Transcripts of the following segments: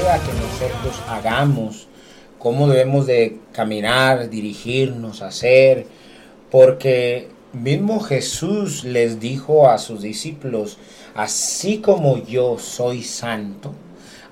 que nosotros hagamos, cómo debemos de caminar, dirigirnos, hacer, porque mismo Jesús les dijo a sus discípulos, así como yo soy santo,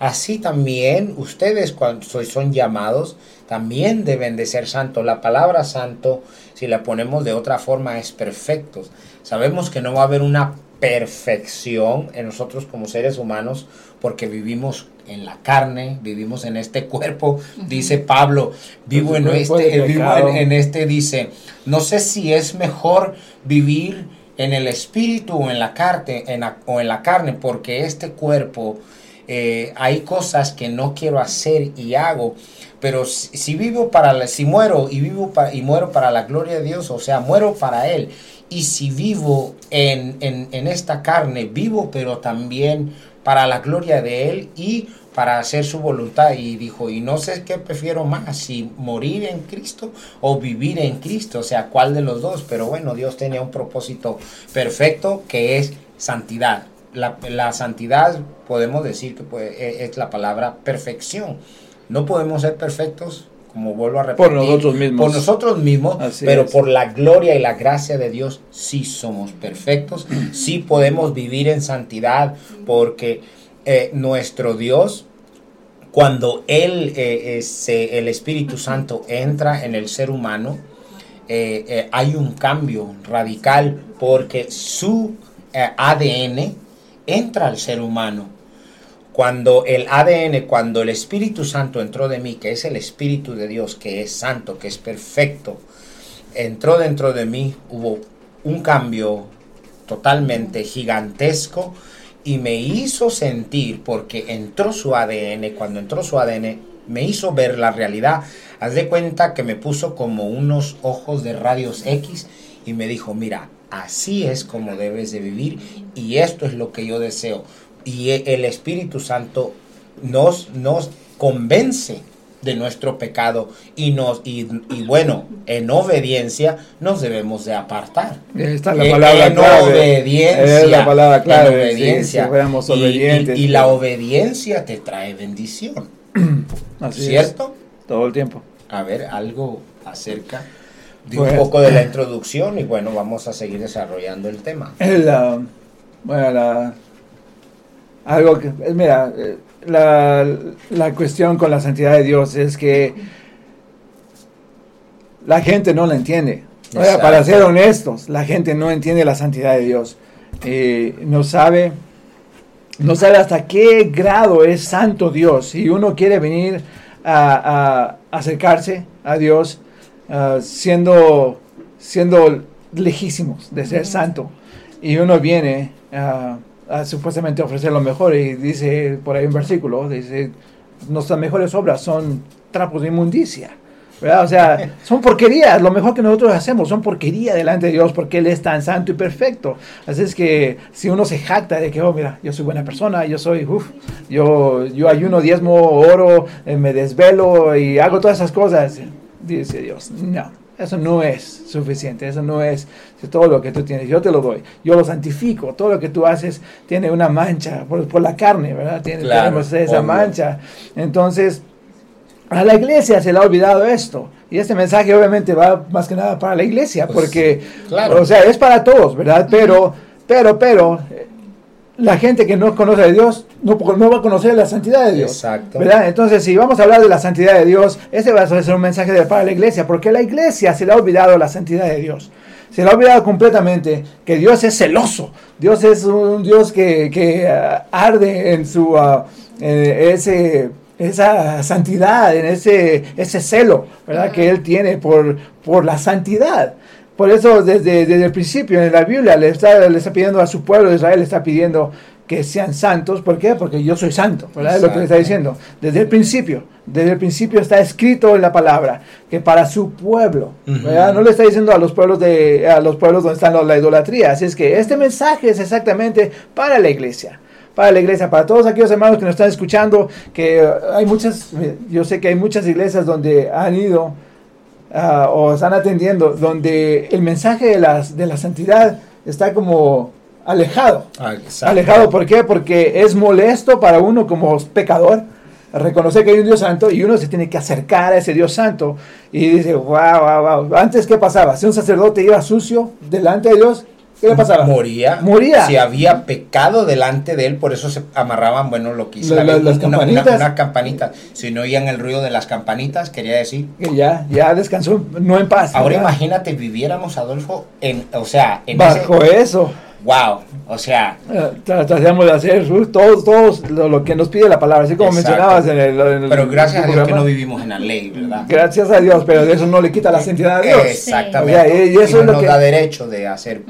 así también ustedes cuando son llamados, también deben de ser santos. La palabra santo, si la ponemos de otra forma, es perfectos. Sabemos que no va a haber una perfección en nosotros como seres humanos porque vivimos en la carne, vivimos en este cuerpo, dice Pablo, vivo, en este, vivo en, este, dice, no sé si es mejor vivir en el espíritu o en la carne, en o en la carne porque este cuerpo, eh, hay cosas que no quiero hacer y hago, pero si, vivo para, si muero y vivo y muero para la gloria de Dios, o sea, muero para Él, y si vivo en, en, esta carne, vivo pero también para la gloria de Él y para hacer su voluntad. Y dijo, y no sé qué prefiero más, si morir en Cristo o vivir en Cristo, o sea, cuál de los dos. Pero bueno, Dios tenía un propósito perfecto que es santidad. La, la santidad podemos decir que e, es la palabra perfección. No podemos ser perfectos como vuelvo a repetir, por nosotros mismos, por nosotros mismos pero por la gloria y la gracia de Dios sí somos perfectos, sí podemos vivir en santidad, porque eh, nuestro Dios, cuando Él, eh, el Espíritu Santo entra en el ser humano, eh, hay un cambio radical, porque su ADN entra al ser humano cuando el ADN, cuando el Espíritu Santo entró de mí, que es el Espíritu de Dios, que es santo, que es perfecto, entró dentro de mí, hubo un cambio totalmente gigantesco y me hizo sentir, porque entró su ADN, cuando entró su ADN, me hizo ver la realidad. Haz de cuenta que me puso como unos ojos de radios X y me dijo, mira, así es como debes de vivir y esto es lo que yo deseo y el Espíritu Santo nos, nos convence de nuestro pecado y nos y, bueno en obediencia nos debemos de apartar. Esta es la palabra en, obediencia es la palabra clave en obediencia. obedientes, y, la obediencia te trae bendición. Cierto todo el tiempo. A ver algo acerca de un pues, poco de la introducción y bueno vamos a seguir desarrollando el tema. La, bueno la algo que, eh, mira, eh, la, la cuestión con la santidad de Dios es que la gente no la entiende. para ser honestos, la gente no entiende la santidad de Dios. Eh, no sabe, no sabe hasta qué grado es santo Dios. Si uno quiere venir a, acercarse a Dios ah, siendo, siendo lejísimos de ser santo, y uno viene a supuestamente ofrecer lo mejor y dice por ahí un versículo, dice, nuestras mejores obras son trapos de inmundicia. ¿verdad? O sea, son porquerías, lo mejor que nosotros hacemos son porquería delante de Dios porque Él es tan santo y perfecto. Así es que si uno se jacta de que, oh, mira, yo soy buena persona, yo soy, uff, yo, yo ayuno, diezmo, oro, eh, me desvelo y hago todas esas cosas, dice Dios, no. Eso no es suficiente, eso no es todo lo que tú tienes. Yo te lo doy, yo lo santifico. Todo lo que tú haces tiene una mancha por, la carne, ¿verdad? Tiene, tenemos esa mancha. Entonces, a la iglesia se le ha olvidado esto. Y este mensaje obviamente va más que nada para la iglesia, pues, porque, o sea, es para todos, ¿verdad? Pero, pero, pero, la gente que no conoce a Dios no, no va a conocer la santidad de Dios. Exacto. ¿verdad? Entonces, si vamos a hablar de la santidad de Dios, ese va a ser un mensaje para la iglesia, porque la iglesia se le ha olvidado la santidad de Dios. Se le ha olvidado completamente que Dios es celoso. Dios es un Dios que, que uh, arde en su uh, ese, esa santidad, en ese, ese celo ¿verdad? que Él tiene por, por la santidad. Por eso desde, desde el principio en la Biblia le está, le está pidiendo a su pueblo de Israel, le está pidiendo que sean santos. ¿Por qué? Porque yo soy santo, ¿verdad? Es lo que le está diciendo. Desde el principio, desde el principio está escrito en la palabra que para su pueblo, ¿verdad? No le está diciendo a los pueblos de a los pueblos donde están la idolatría. Así es que este mensaje es exactamente para la iglesia para la iglesia, para todos aquellos hermanos que nos están escuchando, que hay muchas, yo sé que hay muchas iglesias donde han ido Ah, o están atendiendo, donde el mensaje de, las, de la santidad está como alejado. Ah, alejado, ¿por qué? Porque es molesto para uno como pecador reconocer que hay un Dios santo y uno se tiene que acercar a ese Dios santo y dice, wow, wow, wow. Antes, ¿qué pasaba? Si un sacerdote iba sucio delante de Dios, ¿Qué le pasaba? Moría. Moría. Si había pecado delante de él, por eso se amarraban, bueno, lo que hizo La- la- las una, campanitas. una- una campanita. Si no oían el ruido de las campanitas, quería decir. Que ya, ya descansó, no en paz. Ahora ¿verdad? imagínate, viviéramos, Adolfo, en, o sea, en Bajo ese. eso. Wow. O sea, eh, tra- Tratamos de hacer uh, todos, todos lo, lo que nos pide la palabra, así como Exacto. mencionabas en el, en el pero gracias a Dios que no vivimos en la ley, ¿verdad? Gracias a Dios, pero eso no le quita la santidad a Dios. Exactamente. O sea, y eso no es lo nos que- da derecho de hacer.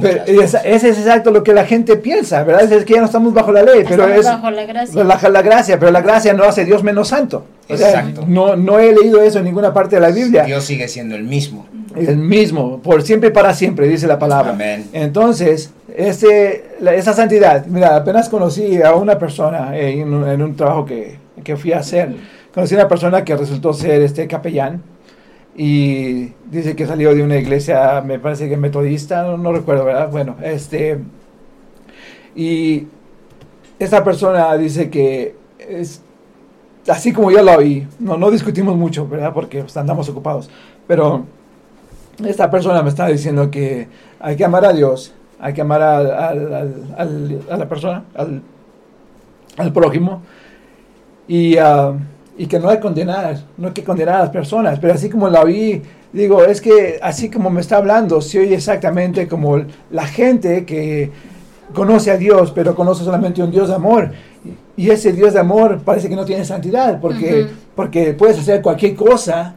Pero muchas esa- cosas. ese es exacto lo que la gente piensa, ¿verdad? Es que ya no estamos bajo la ley, pero Estamos es bajo la gracia. la, la gracia, pero la gracia no hace Dios menos santo. O sea, Exacto. no, no he leído eso en ninguna parte de la Biblia. Dios sigue siendo el mismo. El mismo, por siempre y para siempre, dice la palabra. Amén. Entonces, la- esa santidad, mira, apenas conocí a una persona eh, en, un, en un trabajo que, que fui a hacer. Conocí a una persona que resultó ser este capellán y dice que salió de una iglesia, me parece que metodista, no, no recuerdo, ¿verdad? Bueno, este, y esta persona dice que es, así como yo lo oí, no, no discutimos mucho, ¿verdad? Porque pues, andamos ocupados, pero esta persona me está diciendo que hay que amar a Dios, hay que amar al- al- al- al- a la persona, al, prójimo, y, ah, y que no hay que condenar, no hay que condenar a las personas, pero así como la oí, digo, es que así como me está hablando, se oye exactamente como la gente que conoce a Dios, pero conoce solamente un Dios de amor. Y ese Dios de amor parece que no tiene santidad, porque, porque puedes hacer cualquier cosa.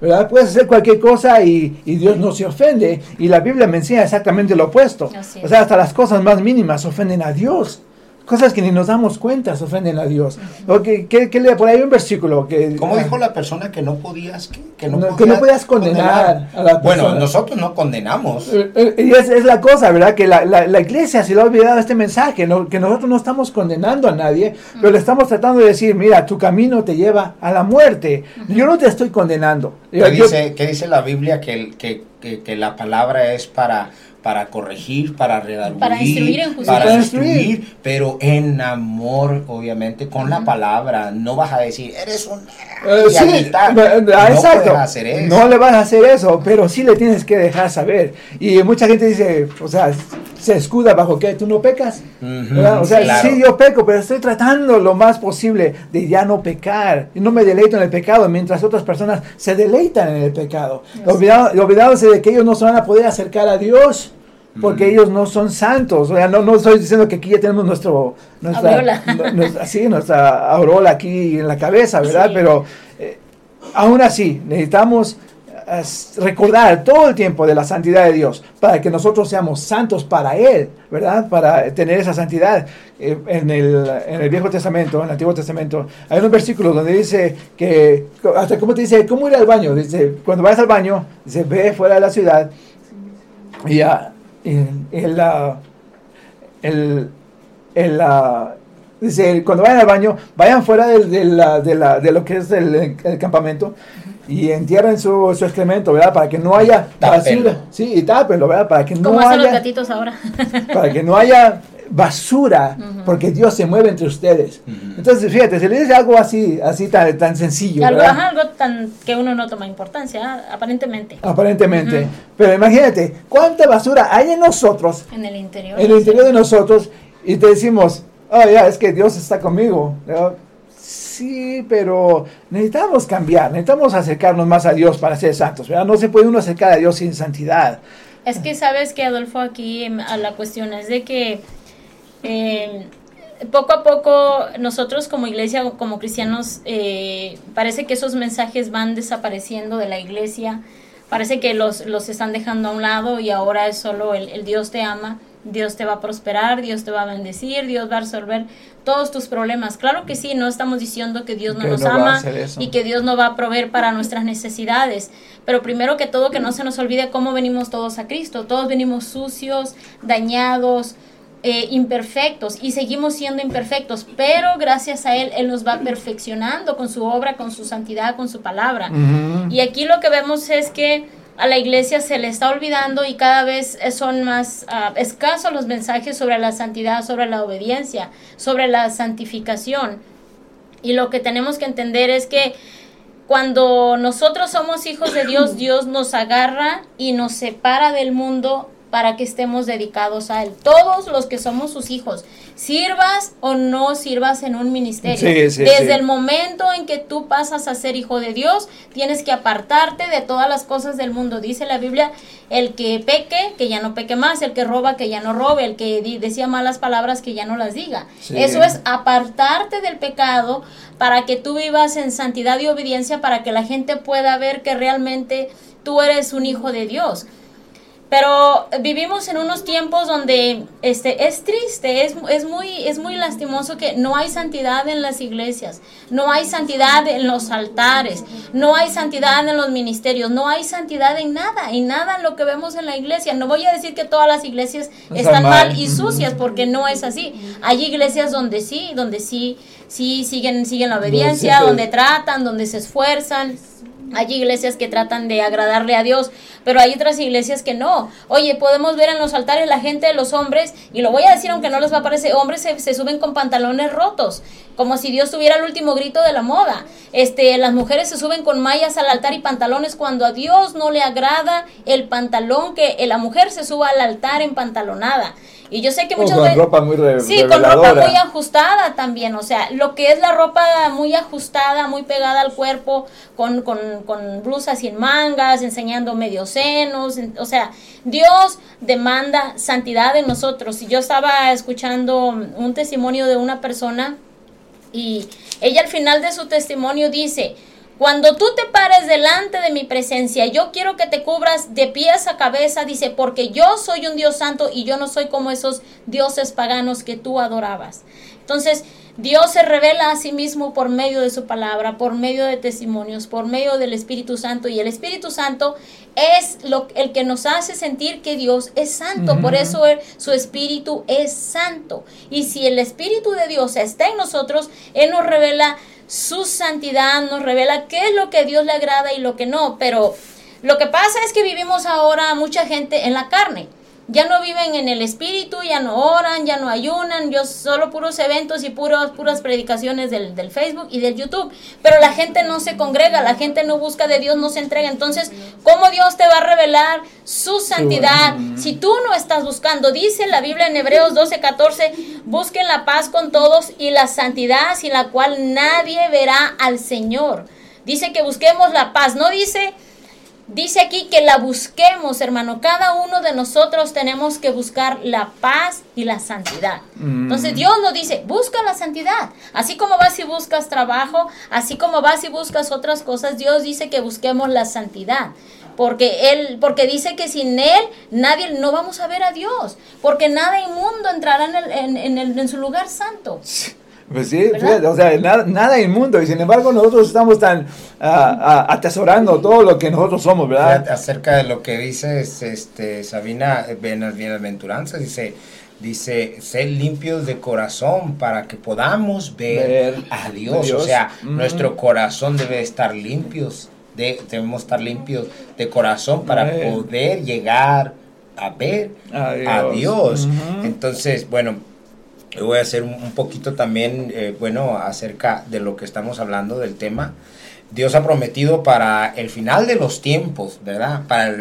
¿Verdad? Puedes hacer cualquier cosa y, y Dios no se ofende. Y la Biblia me enseña exactamente lo opuesto. O sea, hasta las cosas más mínimas ofenden a Dios. Cosas que ni nos damos cuenta se ofenden a Dios. Que- que le- por ahí hay un versículo que... ¿Cómo ah, dijo la persona que no podías, que, que No, que no podías condenar a la Bueno, persona. nosotros no condenamos. Eh, eh, Y es, es la cosa, ¿verdad? Que la, la- la iglesia se le ha olvidado este mensaje, ¿no? que nosotros no estamos condenando a nadie, pero le estamos tratando de decir, mira, tu camino te lleva a la muerte. Yo no te estoy condenando. Yo- ¿Qué yo- dice, qué dice la Biblia? Que, que, que, que la palabra es para, para corregir, para redarguir, Para instruir en justicia. para instruir, pero en amor, obviamente, con la palabra. No vas a decir, eres un... Eh, y sí, a gritar. no ah, exacto. puedes hacer eso. No le vas a hacer eso, pero sí le tienes que dejar saber. Y mucha gente dice, o sea, se escuda bajo que tú no pecas. Ujú, ¿verdad? O sea, claro. sí, yo peco, pero estoy tratando lo más posible de ya no pecar. Y no me deleito en el pecado, mientras otras personas se deleitan en el pecado. Olvidado- olvidándose de que ellos no se van a poder acercar a Dios. Porque Mm. ellos no son santos. O sea, no, no estoy diciendo que aquí ya tenemos nuestro, nuestra, Aureola. nu- nuestra- sí, nuestra aureola aquí en la cabeza, ¿verdad? Sí. Pero eh, aún así, necesitamos eh, recordar todo el tiempo de la santidad de Dios para que nosotros seamos santos para Él, ¿verdad? Para tener esa santidad. Eh, en, el, en el Viejo Testamento, en el Antiguo Testamento, hay unos versículos donde dice que, hasta cómo te dice, ¿cómo ir al baño? Dice, cuando vayas al baño, dice, ve fuera de la ciudad y ya, el, el, el, dice, cuando vayan al baño, vayan fuera de, la- de, la- de lo que es el, el campamento y entierren su, su excremento, ¿verdad? Para que no haya basura. Sí, y tápenlo, ¿verdad? Para que no Como hacen los haya, gatitos ahora. para que no haya basura, porque Dios se mueve entre ustedes. Entonces, fíjate, se le dice algo así, así tan, tan sencillo, algo, algo tan que uno no toma importancia, ah, aparentemente. Aparentemente. Pero imagínate, ¿cuánta basura hay en nosotros En el interior. en el interior de nosotros y te decimos, oh, ya, es que Dios está conmigo. ¿no? Sí, pero necesitamos cambiar, necesitamos acercarnos más a Dios para ser santos, ¿verdad? No se puede uno acercar a Dios sin santidad. Es que sabes que Adolfo aquí em, a la cuestión es de que eh, poco a poco nosotros como iglesia, como cristianos, eh, parece que esos mensajes van desapareciendo de la iglesia, parece que los, los están dejando a un lado y ahora es solo el, el Dios te ama, Dios te va a prosperar, Dios te va a bendecir, Dios va a resolver todos tus problemas. Claro que sí, no estamos diciendo que Dios no Que nos no ama y que Dios no va a proveer para nuestras necesidades. Pero primero que todo, que no se nos olvide cómo venimos todos a Cristo. Todos venimos sucios, dañados, eh, imperfectos y seguimos siendo imperfectos. Pero gracias a Él, Él nos va perfeccionando con su obra, con su santidad, con su palabra. Y aquí lo que vemos es que a la iglesia se le está olvidando y cada vez son más ah, escasos los mensajes sobre la santidad, sobre la obediencia, sobre la santificación. Y lo que tenemos que entender es que cuando nosotros somos hijos de Dios, Dios nos agarra y nos separa del mundo para que estemos dedicados a Él. Todos los que somos sus hijos, sirvas o no sirvas en un ministerio. Desde el momento en que tú pasas a ser hijo de Dios, tienes que apartarte de todas las cosas del mundo. Dice la Biblia, el que peque, que ya no peque más, el que roba, que ya no robe, el que decía malas palabras, que ya no las diga. Eso es apartarte del pecado para que tú vivas en santidad y obediencia, para que la gente pueda ver que realmente tú eres un hijo de Dios. Pero vivimos en unos tiempos donde este, es triste, es, es, muy, es muy lastimoso que no hay santidad en las iglesias, no hay santidad en los altares, no hay santidad en los ministerios, no hay santidad en nada, en nada en lo que vemos en la iglesia. No voy a decir que todas las iglesias están mal. y sucias, porque no es así. Hay iglesias donde sí, donde sí, sí siguen, siguen la obediencia, donde tratan, donde se esfuerzan hay iglesias que tratan de agradarle a Dios, pero hay otras iglesias que no. Oye, podemos ver en los altares la gente de los hombres, y lo voy a decir aunque no les va a parecer, hombres se, suben con pantalones rotos, como si Dios tuviera el último grito de la moda. Este, las mujeres se suben con mallas al altar y pantalones cuando a Dios no le agrada el pantalón que la mujer se suba al altar en pantalonada. Y yo sé que muchas veces... Con ropa muy Sí, con ropa muy ajustada también. O sea, lo que es la ropa muy ajustada, muy pegada al cuerpo, con, con, con blusas sin mangas, enseñando medios senos. O sea, Dios demanda santidad en nosotros. Y yo estaba escuchando un testimonio de una persona y ella al final de su testimonio dice, cuando tú te pares delante de mi presencia, yo quiero que te cubras de pies a cabeza, dice, porque yo soy un Dios santo y yo no soy como esos dioses paganos que tú adorabas. Entonces, Dios se revela a sí mismo por medio de su palabra, por medio de testimonios, por medio del Espíritu Santo. Y el Espíritu Santo es lo, el que nos hace sentir que Dios es santo. Por eso su Espíritu es santo. Y si el Espíritu de Dios está en nosotros, Él nos revela su santidad, nos revela qué es lo que a Dios le agrada y lo que no. Pero lo que pasa es que vivimos ahora mucha gente en la carne ya no viven en el espíritu, ya no oran, ya no ayunan, yo solo puros eventos y puros, puras predicaciones del, del, Facebook y del YouTube. Pero la gente no se congrega, la gente no busca de Dios, no se entrega. Entonces, ¿cómo Dios te va a revelar su santidad si tú no estás buscando? Dice la Biblia en Hebreos 12, 14, busquen la paz con todos y la santidad sin la cual nadie verá al Señor. Dice que busquemos la paz, no dice Dice aquí que la busquemos, hermano. Cada uno de nosotros tenemos que buscar la paz y la santidad. Entonces mm. Dios nos dice, busca la santidad. Así como vas y buscas trabajo, así como vas y buscas otras cosas, Dios dice que busquemos la santidad. Porque él, porque dice que sin él nadie, no vamos a ver a Dios. Porque nada inmundo entrará en, en, en su lugar santo. Pues sí, o sea, nada, inmundo. Y sin embargo, nosotros estamos tan ah, ah, atesorando todo lo que nosotros somos, ¿verdad? Acerca de lo que dice este, Sabina Bienaventuranzas, dice, dice, ser limpios de corazón para que podamos ver, a, Dios. O sea, nuestro corazón debe estar limpios. De, debemos estar limpios de corazón para poder llegar a ver a Dios. Entonces, bueno voy a hacer un, poquito también, eh, bueno, acerca de lo que estamos hablando del tema. Dios ha prometido para el final de los tiempos, ¿verdad? Para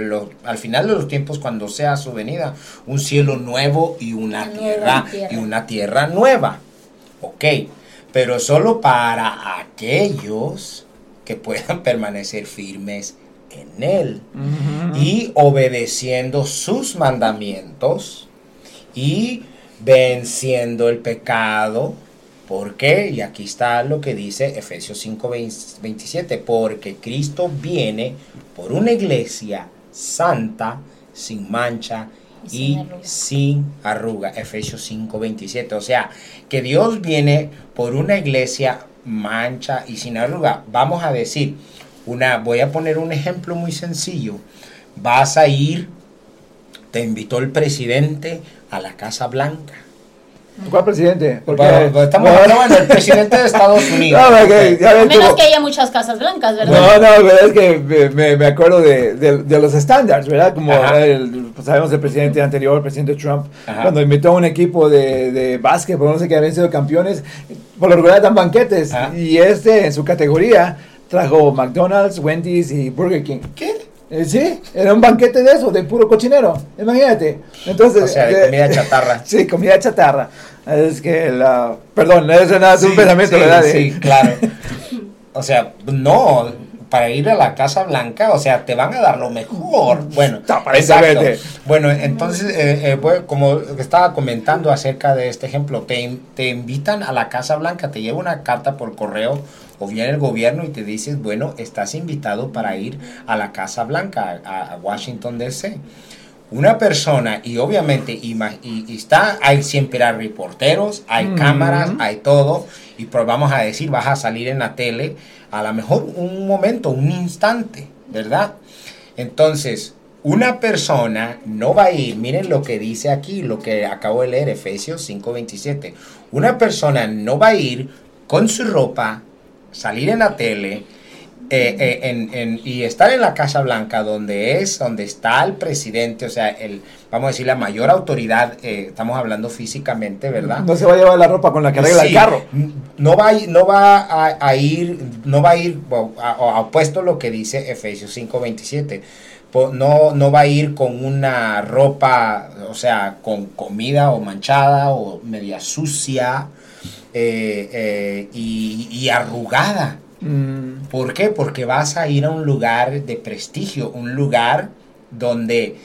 al final de los tiempos, cuando sea su venida, un cielo nuevo y una, tierra, y una tierra nueva. Ok, pero solo para aquellos que puedan permanecer firmes en Él y obedeciendo sus mandamientos y venciendo el pecado. ¿Por qué? Y aquí está lo que dice Efesios 5, 27. Porque Cristo viene por una iglesia santa, sin mancha y, sin, arruga. Efesios 5, 27. O sea, que Dios viene por una iglesia mancha y sin arruga. Vamos a decir, una, voy a poner un ejemplo muy sencillo. Vas a ir, te invitó el presidente a la Casa Blanca. ¿Cuál presidente? Porque bueno, estamos hablando del presidente de Estados Unidos. No, a menos que haya muchas casas blancas, ¿verdad? No, no, es que me, me acuerdo de, de, los estándares, ¿verdad? Como el, pues, sabemos el presidente anterior, el presidente Trump, cuando invitó a un equipo de, de básquet, no sé que habían sido campeones, por lo regular dan banquetes. Y este, en su categoría, trajo McDonald's, Wendy's y Burger King. ¿Qué? Eh, sí, era un banquete de eso, de puro cochinero. Imagínate. Entonces, o sea, de eh, comida chatarra. sí, comida chatarra. Es que la. Perdón, eso nada, es un pensamiento, ¿verdad? Sí, claro. O sea, no, para ir a la Casa Blanca, o sea, te van a dar lo mejor. Bueno, exacto. Bueno, entonces, eh, como estaba comentando acerca de este ejemplo, te, te invitan a la Casa Blanca, te lleva una carta por correo o viene el gobierno y te dices, bueno, estás invitado para ir a la Casa Blanca, a, Washington DC. Una persona, y obviamente, y, y, está, hay siempre hay reporteros, hay cámaras, hay todo, y pues vamos a decir, vas a salir en la tele, a lo mejor un momento, un instante, ¿verdad? Entonces, una persona no va a ir, miren lo que dice aquí, lo que acabo de leer, Efesios 5:27, una persona no va a ir con su ropa salir en la tele eh, eh, en, y estar en la Casa Blanca, donde es, donde está el presidente, o sea, el, vamos a decir, la mayor autoridad, eh, estamos hablando físicamente, ¿verdad? No se va a llevar la ropa con la que arregla el carro. No va, no va a, ir, no va a ir, a, opuesto a lo que dice Efesios 5:27. No, no va a ir con una ropa, o sea, con comida o manchada o media sucia, eh, eh, y, arrugada. Mm. ¿Por qué? Porque vas a ir a un lugar de prestigio, un lugar donde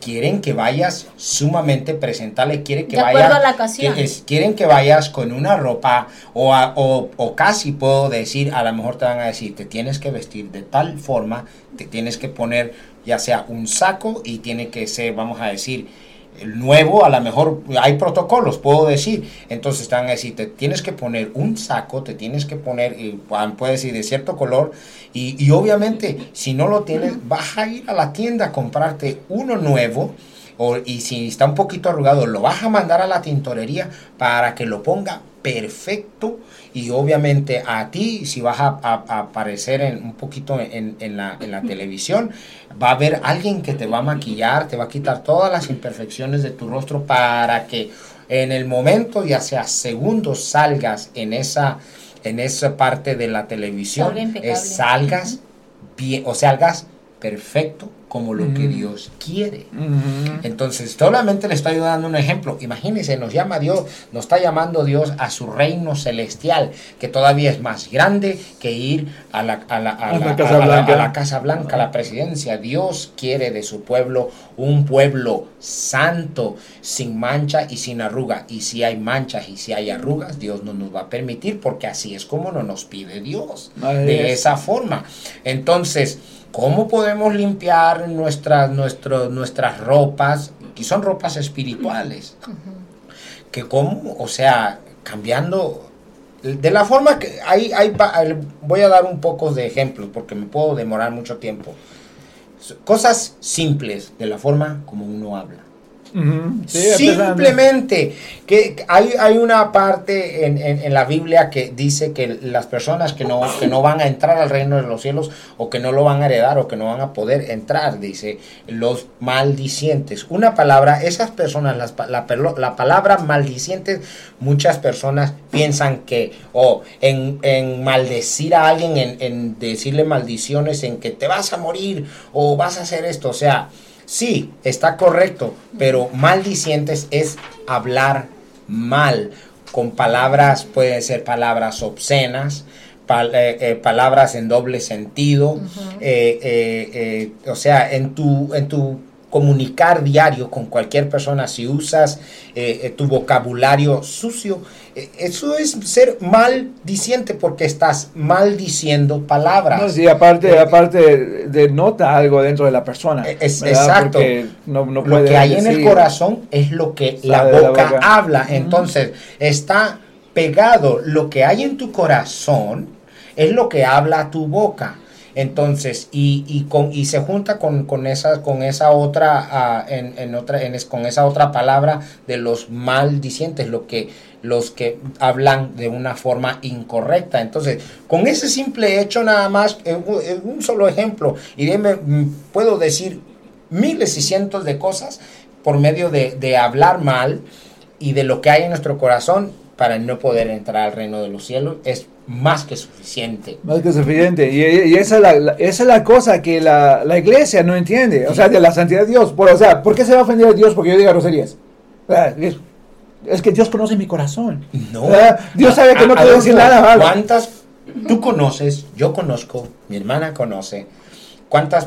quieren que vayas sumamente presentable, quieren que vayas, quieren que vayas con una ropa o, o, o, casi puedo decir, a lo mejor te van a decir, te tienes que vestir de tal forma, te tienes que poner ya sea un saco y tiene que ser, vamos a decir, nuevo, a lo mejor hay protocolos, puedo decir. Entonces están a decir, te tienes que poner un saco, te tienes que poner, puede decir, de cierto color. Y, y, obviamente, si no lo tienes, vas a ir a la tienda a comprarte uno nuevo. O, y si está un poquito arrugado, lo vas a mandar a la tintorería para que lo ponga perfecto. Y obviamente a ti, si vas a, aparecer en, un poquito en, en, la, en, la, televisión, va a haber alguien que te va a maquillar, te va a quitar todas las imperfecciones de tu rostro para que en el momento, ya sea segundos, salgas en esa, en esa parte de la televisión, salgas bien, o salgas perfecto como lo que Dios quiere. Entonces, solamente le estoy dando un ejemplo. Imagínense, nos llama Dios, nos está llamando Dios a su reino celestial, que todavía es más grande que ir a la, a la, a la, Casa, Blanca. la Casa Blanca, a la presidencia. Dios quiere de su pueblo un pueblo santo, sin mancha y sin arruga. Y si hay manchas y si hay arrugas, Dios no nos va a permitir, porque así es como no nos pide Dios. de esa forma. Entonces, ¿Cómo podemos limpiar nuestras, nuestras ropas? Y son ropas espirituales. Que como, o sea, cambiando de la forma que hay, hay, voy a dar un poco de ejemplos porque me puedo demorar mucho tiempo. Cosas simples de la forma como uno habla. Simplemente que hay, hay una parte en, en, la Biblia que dice que las personas que no, que no van a entrar al reino de los cielos o que no lo van a heredar o que no van a poder entrar, dice los maldicientes. Una palabra, esas personas, la, la, palabra maldicientes, muchas personas piensan que, o en, en, maldecir a alguien, en, en decirle maldiciones, en que te vas a morir o vas a hacer esto, o sea, Sí, está correcto, pero maldicientes es hablar mal, con palabras, pueden ser palabras obscenas, eh, eh, palabras en doble sentido, eh, o sea, en tu, en tu comunicar diario con cualquier persona, si usas tu vocabulario sucio, eh, eso es ser maldiciente porque estás maldiciendo palabras. No, sí, aparte, aparte denota algo dentro de la persona. Eh, es, exacto. No, no lo que hay en el corazón es lo que la boca, habla. Entonces, está pegado lo que hay en tu corazón, es lo que habla tu boca. Entonces, y, y, con, y se junta con, con, esa, con esa otra, ah, en, en, otra en con esa otra palabra de los maldicientes, lo que, los que hablan de una forma incorrecta. Entonces, con ese simple hecho nada más, en, un solo ejemplo, y dime, mm, puedo decir miles y cientos de cosas por medio de, de hablar mal y de lo que hay en nuestro corazón para no poder entrar al reino de los cielos es más que suficiente. Más que suficiente. Y, esa, es la, esa, es la, cosa que la, la, iglesia no entiende. O sea, de la santidad de Dios. Por, o sea, ¿por qué se va a ofender a Dios porque yo diga groserías? Es, que Dios conoce mi corazón. No. Dios sabe que no puedo decir nada ¿Cuántas tú conoces, yo conozco, mi hermana conoce, cuántas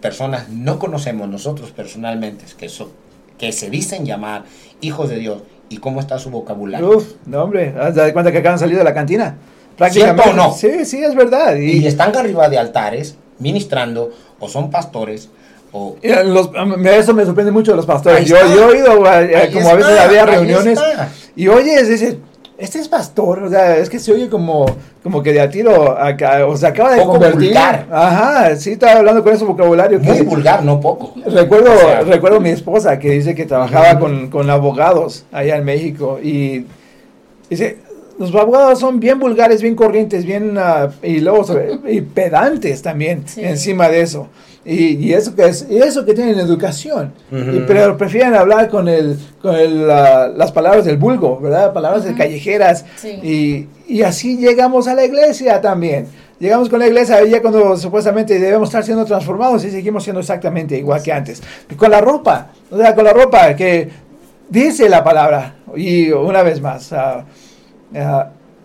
personas no conocemos nosotros personalmente que, so que se dicen llamar hijos de Dios y cómo está su vocabulario? Uf, no hombre, ¿has dado cuenta que acaban de salir de la cantina? ¿Cierto o no? Sí, sí, es verdad. Y, están arriba de altares, ministrando, o son pastores, o... Los, eso me sorprende mucho de los pastores. Yo, yo, he oído, eh, como a veces había reuniones, y oyes, dices, este es pastor, o sea, es que se oye como, como que de a tiro, acá, o sea, acaba de poco convertir. Vulgar. Ajá, sí, estaba hablando con ese vocabulario. Muy vulgar, no poco. Recuerdo, recuerdo mi esposa que dice que trabajaba con, con abogados allá en México y dice, los abogados son bien vulgares, bien corrientes, bien uh, y luego y pedantes también encima de eso. Y, y, eso que es y eso que tienen educación. pero prefieren hablar con el con el, las palabras del vulgo, ¿verdad? Palabras de callejeras y, y así llegamos a la iglesia también. Llegamos con la iglesia ya cuando supuestamente debemos estar siendo transformados y seguimos siendo exactamente igual que antes. Y con la ropa, o sea, con la ropa que dice la palabra. Y una vez más, uh, eh,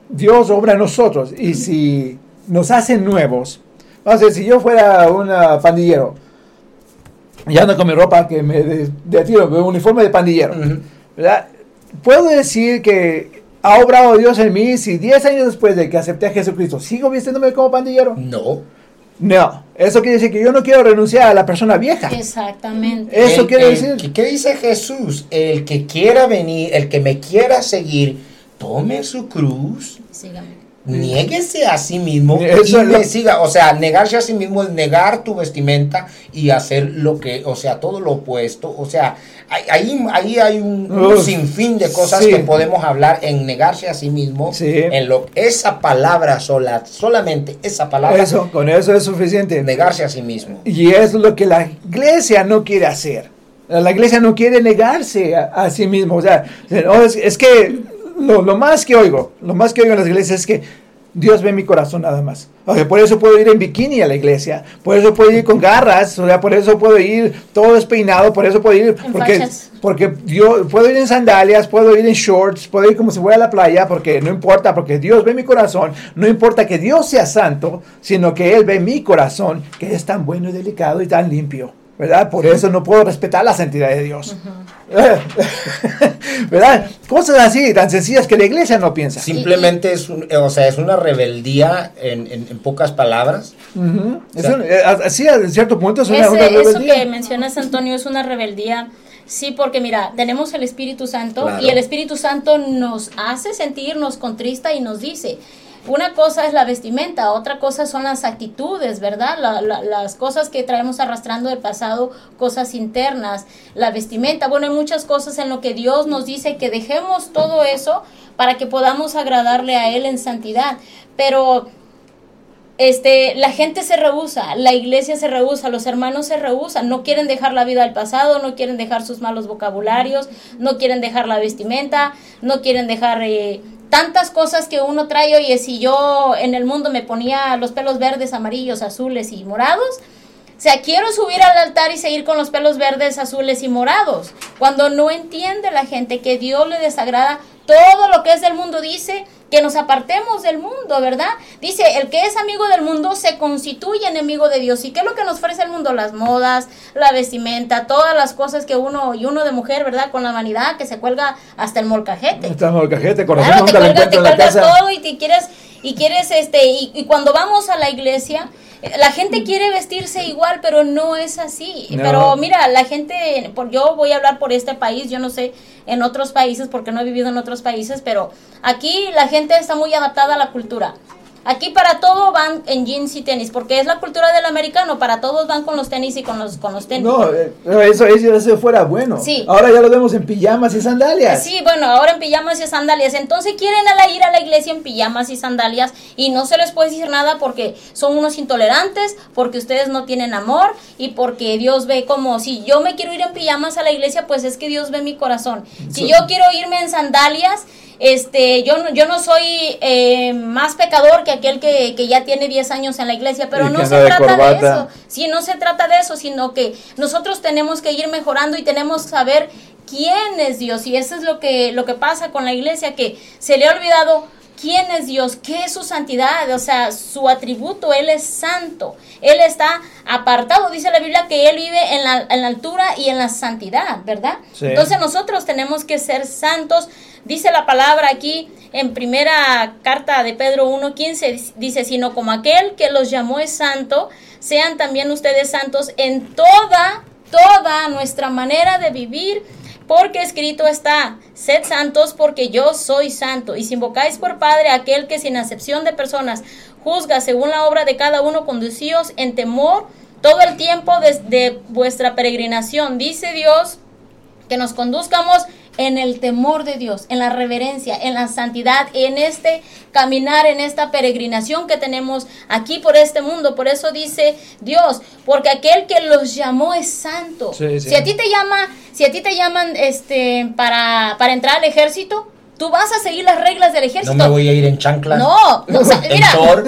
Dios obra en nosotros y si nos hacen nuevos, vamos a decir, si yo fuera un pandillero y ando con mi ropa que me de, de tiro, un uniforme de pandillero, Puedo decir que ha obrado Dios en mí si 10 años después de que acepté a Jesucristo, ¿sigo vistiéndome como pandillero? No. No, eso quiere decir que yo no quiero renunciar a la persona vieja. Exactamente. Eso quiere decir. ¿Qué dice Jesús? El que quiera venir, el que me quiera seguir, tome su cruz, Sígame. niéguese a sí mismo y me siga. O sea, negarse a sí mismo es negar tu vestimenta y hacer lo que, o sea, todo lo opuesto. O sea, ahí, ahí hay un, sinfín de cosas que podemos hablar en negarse a sí mismo. En lo, esa palabra sola, solamente esa palabra. Eso, con eso es suficiente. Negarse a sí mismo. Y es lo que la iglesia no quiere hacer. La iglesia no quiere negarse a, sí mismo. O sea, es que lo, lo, más que oigo, lo más que oigo en las iglesias es que Dios ve mi corazón nada más. por eso puedo ir en bikini a la iglesia, por eso puedo ir con garras, o sea, por eso puedo ir todo despeinado, por eso puedo ir, porque, porque yo puedo ir en sandalias, puedo ir en shorts, puedo ir como si fuera a la playa, porque no importa, porque Dios ve mi corazón, no importa que Dios sea santo, sino que Él ve mi corazón, que es tan bueno y delicado y tan limpio. ¿Verdad? Por eso no puedo respetar la santidad de Dios. ¿Verdad? Cosas así, tan sencillas que la iglesia no piensa. Simplemente es, un, o sea, es una rebeldía en, en, pocas palabras. Eh, así, a cierto punto es una, rebeldía. Eso que mencionas, Antonio, es una rebeldía. Sí, porque mira, tenemos el Espíritu Santo y el Espíritu Santo nos hace sentir, nos contrista y nos dice, una cosa es la vestimenta, otra cosa son las actitudes, ¿verdad? las cosas que traemos arrastrando del pasado, cosas internas, la vestimenta. Bueno, hay muchas cosas en lo que Dios nos dice que dejemos todo eso para que podamos agradarle a Él en santidad. Pero este, la gente se rehúsa, la iglesia se rehúsa, los hermanos se rehusan, no quieren dejar la vida del pasado, no quieren dejar sus malos vocabularios, no quieren dejar la vestimenta, no quieren dejar eh, tantas cosas que uno trae, oye, si yo en el mundo me ponía los pelos verdes, amarillos, azules y morados, o sea, quiero subir al altar y seguir con los pelos verdes, azules y morados. Cuando no entiende la gente que Dios le desagrada todo lo que es del mundo, dice que nos apartemos del mundo, ¿verdad? Dice, el que es amigo del mundo se constituye enemigo de Dios. ¿Y qué es lo que nos ofrece el mundo? Las modas, la vestimenta, todas las cosas que uno, y uno de mujer, ¿verdad? Con la vanidad que se cuelga hasta el molcajete. Hasta el molcajete, con claro, te cuelga, te cuelga todo y te quieres, y quieres, este, y cuando vamos a la iglesia, la gente quiere vestirse igual, pero no es así. Pero mira, la gente, por, yo voy a hablar por este país, yo no sé en otros países porque no he vivido en otros países, pero aquí la gente está muy adaptada a la cultura. Aquí para todo van en jeans y tenis, porque es la cultura del americano, para todos van con los tenis y con los, con los tenis. No, eh, eso, eso, eso fuera bueno. Sí. Ahora ya lo vemos en pijamas y sandalias. Sí, bueno, ahora en pijamas y sandalias. Entonces quieren a la, ir a la iglesia en pijamas y sandalias y no se les puede decir nada porque son unos intolerantes, porque ustedes no tienen amor y porque Dios ve como si yo me quiero ir en pijamas a la iglesia, pues es que Dios ve mi corazón. Si yo quiero irme en sandalias, este, yo, yo no soy eh, más pecador que aquel que, ya tiene 10 años en la iglesia, pero no se trata de, eso. Sí, no se trata de eso, sino que nosotros tenemos que ir mejorando y tenemos que saber quién es Dios. Y eso es lo que, lo que pasa con la iglesia, que se le ha olvidado quién es Dios, qué es su santidad, o sea, su atributo, Él es santo, Él está apartado, dice la Biblia que Él vive en la, en la altura y en la santidad, ¿verdad? Entonces nosotros tenemos que ser santos Dice la palabra aquí en primera carta de Pedro 1.15, dice, sino como aquel que los llamó es santo, sean también ustedes santos en toda, toda nuestra manera de vivir, porque escrito está, sed santos porque yo soy santo. Y si invocáis por Padre aquel que sin acepción de personas juzga según la obra de cada uno, conducíos en temor todo el tiempo desde vuestra peregrinación. Dice Dios que nos conduzcamos en el temor de Dios, en la reverencia, en la santidad, en este caminar, en esta peregrinación que tenemos aquí por este mundo. Por eso dice Dios, porque aquel que los llamó es santo. Si a ti te llama, si a ti te llaman este para, para entrar al ejército, tú vas a seguir las reglas del ejército. No me voy a ir en chancla. No, mira,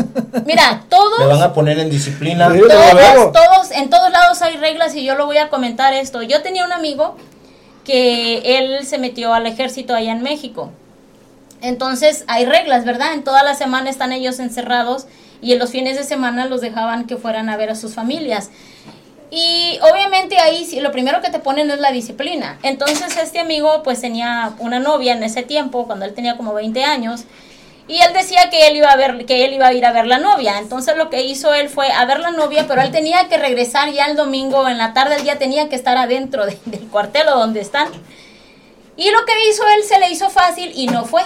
mira, todos. Me van a poner en disciplina. Todos, todos, en todos lados hay reglas y yo lo voy a comentar esto. Yo tenía un amigo que él se metió al ejército allá en México. Entonces hay reglas, ¿verdad? En toda la semana están ellos encerrados y en los fines de semana los dejaban que fueran a ver a sus familias. Y obviamente ahí lo primero que te ponen es la disciplina. Entonces este amigo pues tenía una novia en ese tiempo, cuando él tenía como 20 años, y él decía que él iba a ver, que él iba a ir a ver la novia. Entonces lo que hizo él fue a ver la novia, pero él tenía que regresar ya el domingo en la tarde, el día tenía que estar adentro del cuartel o donde están. Y lo que hizo él se le hizo fácil y no fue.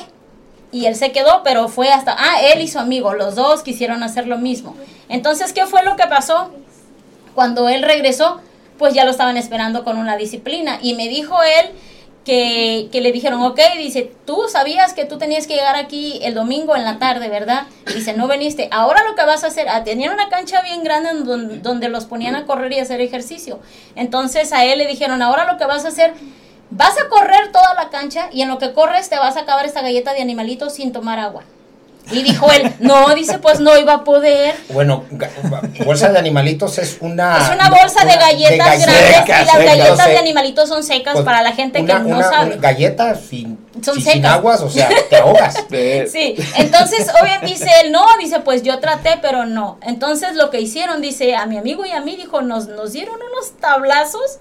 Y él se quedó, pero fue hasta, ah, él y su amigo, los dos quisieron hacer lo mismo. Entonces, ¿qué fue lo que pasó? Cuando él regresó, pues ya lo estaban esperando con una disciplina. Y me dijo él que, le dijeron, ok, dice, tú sabías que tú tenías que llegar aquí el domingo en la tarde, ¿verdad? Dice, no veniste. Ahora lo que vas a hacer, ah, tenían una cancha bien grande donde, donde los ponían a correr y hacer ejercicio. Entonces a él le dijeron, ahora lo que vas a hacer, vas a correr toda la cancha y en lo que corres te vas a acabar esta galleta de animalitos sin tomar agua. Y dijo él, no, dice, pues no iba a poder. Bueno, bolsa de animalitos es una... Es una bolsa de galletas grandes y las galletas de animalitos son secas pues, para la gente que no sabe. galletas sin, son sin aguas, o sea, te ahogas. sí, entonces obviamente dice él, no, dice, pues yo traté, pero no. Entonces lo que hicieron, dice, a mi amigo y a mí, dijo, nos, nos dieron unos tablazos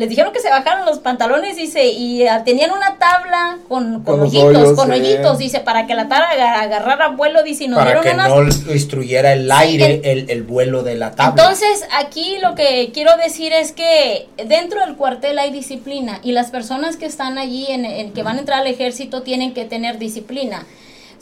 les dijeron que se bajaron los pantalones, dice, y ah, tenían una tabla con, con, hoyitos, con hoyitos, dice, para que la tabla agarrara vuelo, dice, y nos para que no instruyera el aire, el, el, vuelo de la tabla. Entonces, aquí lo que quiero decir es que dentro del cuartel hay disciplina, y las personas que están allí, en, en que van a entrar al ejército, tienen que tener disciplina.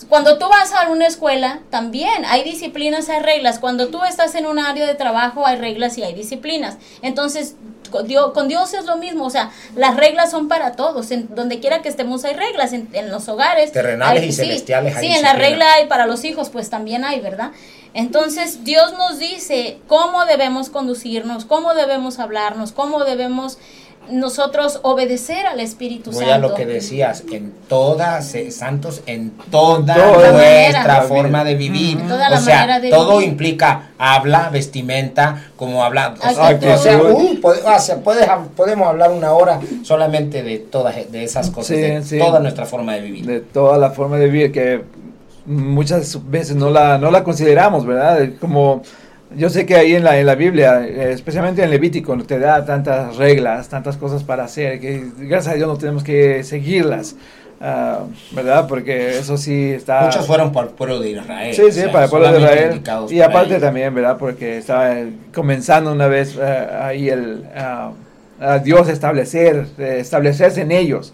Cuando tú vas a una escuela, también hay disciplinas, hay reglas. Cuando tú estás en un área de trabajo, hay reglas y hay disciplinas. Entonces, con Dios, es lo mismo, o sea, las reglas son para todos, en donde quiera que estemos hay reglas, en, los hogares. Terrenales y celestiales. Sí, en la regla hay para los hijos, pues también hay, ¿verdad? Entonces Dios nos dice cómo debemos conducirnos, cómo debemos hablarnos, cómo debemos nosotros obedecer al Espíritu Santo. Voy a lo que decías, en todas, eh, santos, en toda nuestra forma de vivir. o sea, todo implica habla, vestimenta, como habla. O sea, uh, podemos hablar una hora solamente de todas de esas cosas, de toda nuestra forma de vivir. De toda la forma de vivir que muchas veces no la, no la consideramos, ¿verdad? Como yo sé que ahí en la, en la Biblia, eh, especialmente en Levítico, te da tantas reglas, tantas cosas para hacer, que gracias a Dios no tenemos que seguirlas. Ah, ¿Verdad? Porque eso sí está... Muchos fueron por el pueblo de Israel. Sí, sí, para el pueblo de Israel. Y aparte también, ¿verdad? Porque estaba comenzando una vez eh, ahí el... Uh, Dios establecer, establecerse en ellos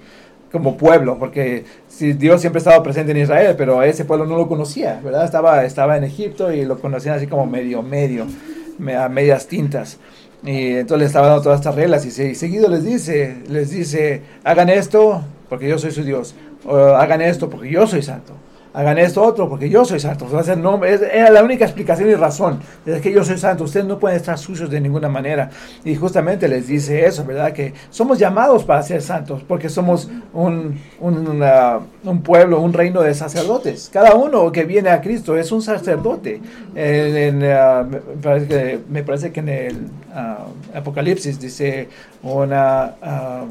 como pueblo, porque si Dios siempre estaba presente en Israel, pero ese pueblo no lo conocía, ¿verdad? Estaba, estaba en Egipto y lo conocían así como medio, medio, a medias tintas. Y entonces le estaba dando todas estas reglas y seguido les dice, les dice, hagan esto porque yo soy su Dios, hagan esto porque yo soy santo hagan esto otro, porque yo soy santo. Ser no, es, era la única explicación y razón. Es que yo soy santo. Ustedes no pueden estar sucios de ninguna manera. Y justamente les dice eso, ¿verdad? Que somos llamados para ser santos, porque somos un, un, pueblo, un reino de sacerdotes. Cada uno que viene a Cristo es un sacerdote. Me, parece que, me, parece que, en el ah, Apocalipsis dice una... Ah,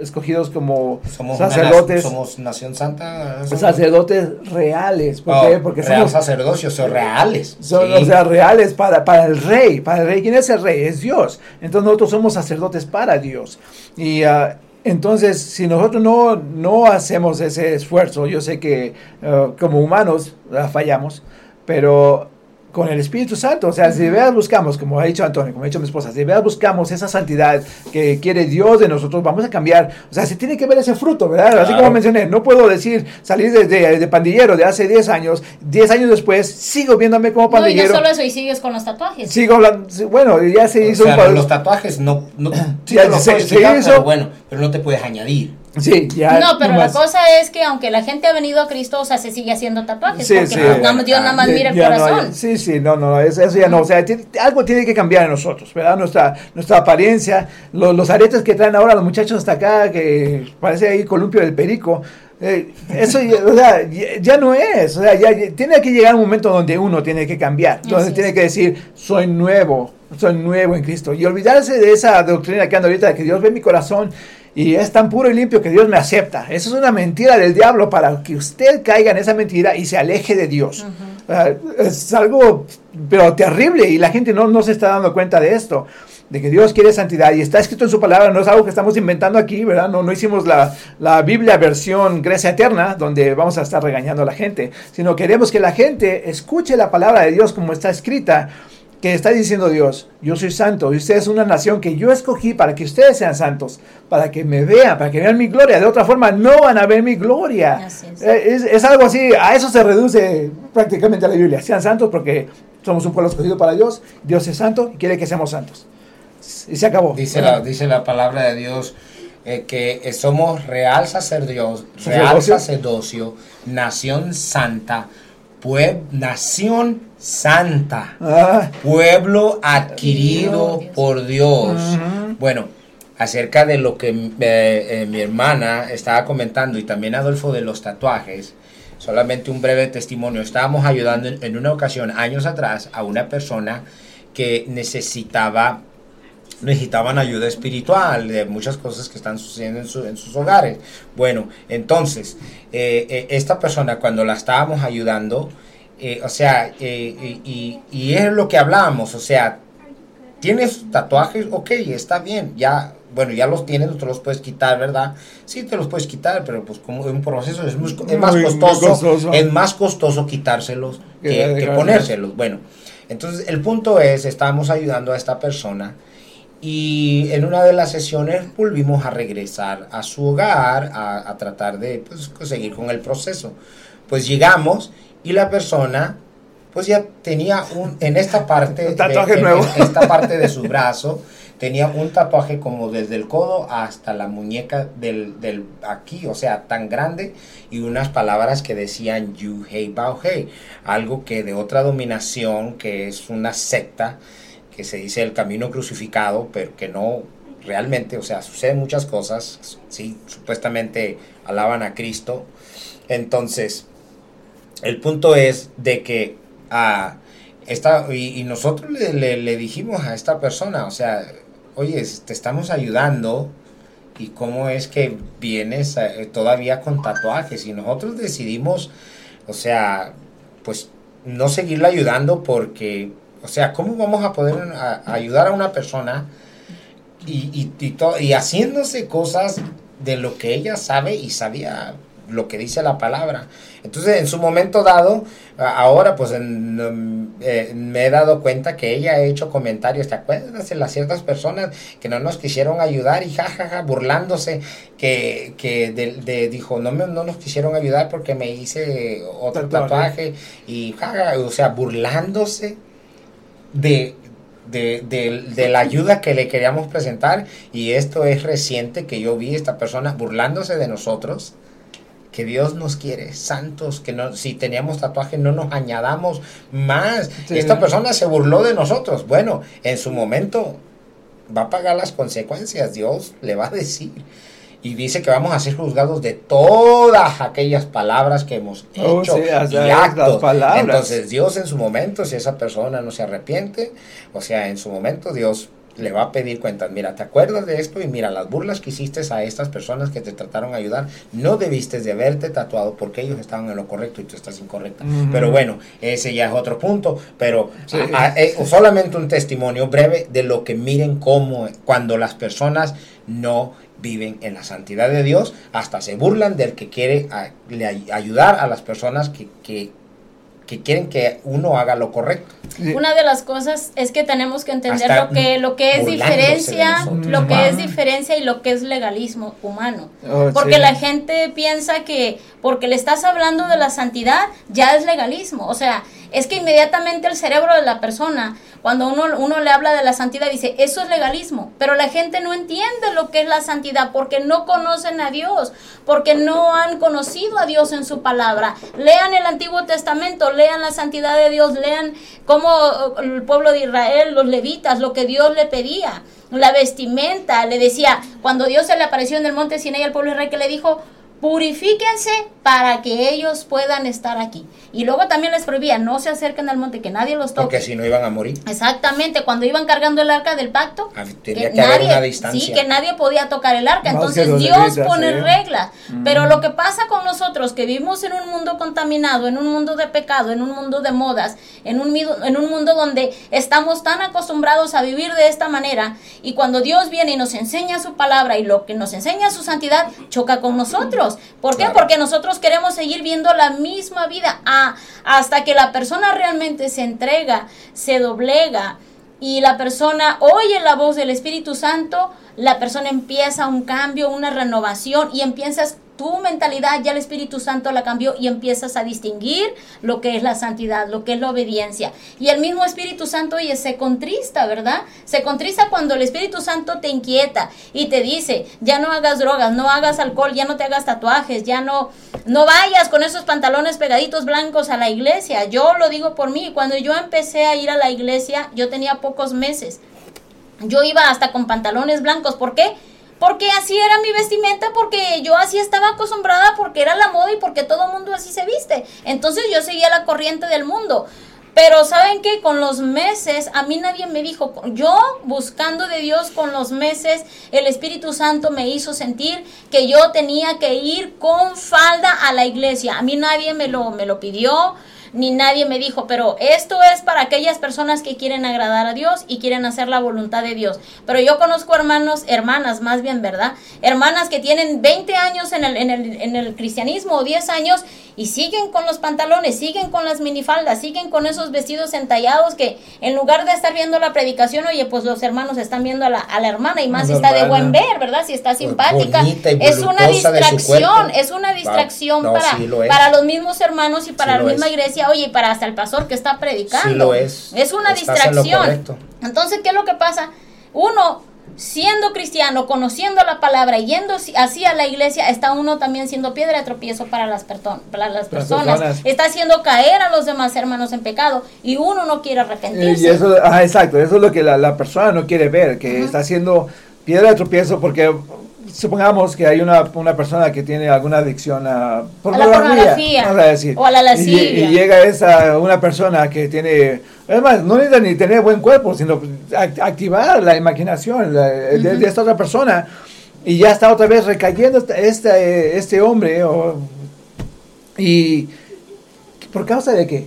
escogidos como sacerdotes. somos nación santa. Sacerdotes reales. ¿Por qué? Porque somos sacerdocios, son reales. Son, O sea, reales para, para el rey. Para el rey. ¿Quién es el rey? Es Dios. Entonces nosotros somos sacerdotes para Dios. Y uh, entonces, si nosotros no, no hacemos ese esfuerzo, yo sé que uh, como humanos uh, fallamos, pero con el Espíritu Santo. O sea, si de verdad buscamos, como ha dicho Antonio, como ha dicho mi esposa, si de verdad buscamos esa santidad que quiere Dios de nosotros, vamos a cambiar. O sea, se tiene que ver ese fruto, ¿verdad? Así como mencioné, no puedo decir salir de, de, pandillero de hace 10 años, 10 años después, sigo viéndome como pandillero. No, y no solo eso, y sigues con los tatuajes. Sigo hablando, bueno, ya se hizo... los tatuajes no, no se, hizo, bueno, pero no te puedes añadir. Sí, ya. No, pero la cosa es que aunque la gente ha venido a Cristo, o sea, se sigue haciendo tatuajes. porque Pues, no, Dios nada más mira el corazón. sí, sí, no, no, eso, ya no. O sea, algo tiene que cambiar en nosotros, ¿verdad? Nuestra, nuestra apariencia, los aretes que traen ahora los muchachos hasta acá, que parece ahí columpio del perico. Eh, eso o sea, ya, no es, o sea, ya, tiene que llegar un momento donde uno tiene que cambiar, donde tiene que decir, soy nuevo, soy nuevo en Cristo, y olvidarse de esa doctrina que anda ahorita, de que Dios ve mi corazón y es tan puro y limpio que Dios me acepta. Eso es una mentira del diablo para que usted caiga en esa mentira y se aleje de Dios. es algo, pero terrible y la gente no, no se está dando cuenta de esto de que Dios quiere santidad y está escrito en su palabra, no es algo que estamos inventando aquí, ¿verdad? No, no hicimos la, la, Biblia versión Grecia Eterna, donde vamos a estar regañando a la gente, sino queremos que la gente escuche la palabra de Dios como está escrita que está diciendo Dios, yo soy santo y ustedes es una nación que yo escogí para que ustedes sean santos, para que me vean, para que vean mi gloria. De otra forma no van a ver mi gloria. Eh, es. algo así, a eso se reduce prácticamente la Biblia. Sean santos porque somos un pueblo escogido para Dios, Dios es santo y quiere que seamos santos. Y se acabó. Dice, la, dice la palabra de Dios eh, que somos real sacerdocio, real sacerdocio, nación santa, pues, nación santa, ah. pueblo adquirido por Dios. Bueno, acerca de lo que eh, eh, mi hermana estaba comentando y también Adolfo de los tatuajes, solamente un breve testimonio. Estábamos ayudando en, una ocasión, años atrás, a una persona que necesitaba necesitaban ayuda espiritual de muchas cosas que están sucediendo en, sus hogares. Bueno, entonces, eh, esta persona cuando la estábamos ayudando, eh, o sea, eh, y, y, es lo que hablábamos, o sea, tienes tatuajes, ok, está bien, ya, bueno, ya los tienes, no te los puedes quitar, ¿verdad? Sí, te los puedes quitar, pero pues como un proceso es, más costoso, es más costoso quitárselos que, ponérselos. Bueno, entonces el punto es, estábamos ayudando a esta persona y en una de las sesiones volvimos a regresar a su hogar a, a tratar de pues, seguir con el proceso. Pues llegamos y la persona pues ya tenía un en esta parte tatuaje de, nuevo. esta parte de su brazo tenía un tatuaje como desde el codo hasta la muñeca del, del aquí, o sea, tan grande y unas palabras que decían Yu Hei Bao Hei, algo que de otra dominación que es una secta que se dice el camino crucificado, pero que no realmente, o sea, suceden muchas cosas, sí, supuestamente alaban a Cristo. Entonces, el punto es de que a esta, y, nosotros le, dijimos a esta persona, o sea, oye, te estamos ayudando y cómo es que vienes eh, todavía con tatuajes y nosotros decidimos, o sea, pues no seguirle ayudando porque, o sea, ¿cómo vamos a poder ayudar a una persona y, y, y haciéndose cosas de lo que ella sabe y sabía lo que dice la palabra. Entonces, en su momento dado, ahora pues eh, me he dado cuenta que ella ha hecho comentarios, ¿te acuerdas de las ciertas personas que no nos quisieron ayudar y jajaja, burlándose, que, que de, dijo, no, me, no nos quisieron ayudar porque me hice otro tatuaje, y jajaja, o sea, burlándose de, de, de, la ayuda que le queríamos presentar. Y esto es reciente que yo vi esta persona burlándose de nosotros que Dios nos quiere santos, que no, si teníamos tatuaje no nos añadamos más. Esta persona se burló de nosotros. Bueno, en su momento va a pagar las consecuencias, Dios le va a decir. Y dice que vamos a ser juzgados de todas aquellas palabras que hemos oh, hecho y actos. Entonces Dios en su momento, si esa persona no se arrepiente, o sea, en su momento Dios le va a pedir cuentas. Mira, ¿te acuerdas de esto? Y mira, las burlas que hiciste a estas personas que te trataron de ayudar, no debiste de haberte tatuado porque ellos estaban en lo correcto y tú estás incorrecta. Pero bueno, ese ya es otro punto. Pero eh, solamente un testimonio breve de lo que miren cómo cuando las personas no viven en la santidad de Dios, hasta se burlan del que quiere ayudar a las personas que, que que quieren que uno haga lo correcto. Una de las cosas es que tenemos que entender lo que lo que es diferencia, lo que es diferencia y lo que es legalismo humano. Oh, porque la gente piensa que porque le estás hablando de la santidad ya es legalismo, o sea, es que inmediatamente el cerebro de la persona, cuando uno, uno le habla de la santidad, dice, eso es legalismo, pero la gente no entiende lo que es la santidad porque no conocen a Dios, porque no han conocido a Dios en su palabra. Lean el Antiguo Testamento, lean la santidad de Dios, lean cómo el pueblo de Israel, los levitas, lo que Dios le pedía, la vestimenta, le decía, cuando Dios se le apareció en el monte Sinaí al pueblo de Israel, que le dijo, purifíquense para que ellos puedan estar aquí. Y luego también les prohibía, no se acerquen al monte, que nadie los toque. Porque si no iban a morir. Exactamente, cuando iban cargando el arca del pacto, ah, que, nadie, Sí, que nadie podía tocar el arca. Entonces Dios pone reglas. Mm. Pero lo que pasa con nosotros, que vivimos en un mundo contaminado, en un mundo de pecado, en un mundo de modas, en un, en un mundo donde estamos tan acostumbrados a vivir de esta manera, y cuando Dios viene y nos enseña su palabra y lo que nos enseña su santidad, choca con nosotros. ¿Por qué? Porque nosotros queremos seguir viendo la misma vida. Hasta que la persona realmente se entrega, se doblega y la persona oye la voz del Espíritu Santo, la persona empieza un cambio, una renovación y empiezas tu mentalidad ya el Espíritu Santo la cambió y empiezas a distinguir lo que es la santidad, lo que es la obediencia. Y el mismo Espíritu Santo, oye, se contrista, ¿verdad? Se contrista cuando el Espíritu Santo te inquieta y te dice, ya no hagas drogas, no hagas alcohol, ya no te hagas tatuajes, ya no, no vayas con esos pantalones pegaditos blancos a la iglesia. Yo lo digo por mí, cuando yo empecé a ir a la iglesia, yo tenía pocos meses. Yo iba hasta con pantalones blancos. ¿Por qué? Porque así era mi vestimenta, porque yo así estaba acostumbrada, porque era la moda y porque todo el mundo así se viste. Entonces yo seguía la corriente del mundo. Pero saben que con los meses, a mí nadie me dijo, yo buscando de Dios con los meses, el Espíritu Santo me hizo sentir que yo tenía que ir con falda a la iglesia. A mí nadie me lo, me lo pidió, ni nadie me dijo, pero esto es para aquellas personas que quieren agradar a Dios y quieren hacer la voluntad de Dios. Pero yo conozco hermanos, hermanas más bien, ¿verdad? Hermanas que tienen 20 años en el, en el, en el cristianismo o 10 años y siguen con los pantalones, siguen con las minifaldas, siguen con esos vestidos entallados que en lugar de estar viendo la predicación, oye, pues los hermanos están viendo a la, a la hermana y más si está de buen ver, ¿verdad? Si está pues simpática. Es una distracción, es una distracción para, para los mismos hermanos y para la misma iglesia, oye, para hasta el pastor que está predicando. es. Es una distracción. Entonces, ¿qué es lo que pasa? Uno siendo cristiano, conociendo la palabra, yendo así a la iglesia, está uno también siendo piedra de tropiezo para las, para las, personas. Está haciendo caer a los demás hermanos en pecado y uno no quiere arrepentirse. Y eso, exacto, eso es lo que la, persona no quiere ver, que está haciendo piedra de tropiezo porque supongamos que hay una, una, persona que tiene alguna adicción a, pornografía, o a la lascivia. Y, llega esa una persona que tiene, además, no necesita ni tener buen cuerpo, sino activar la imaginación de, esta otra persona. Y ya está otra vez recayendo este, este hombre. y ¿por causa de qué?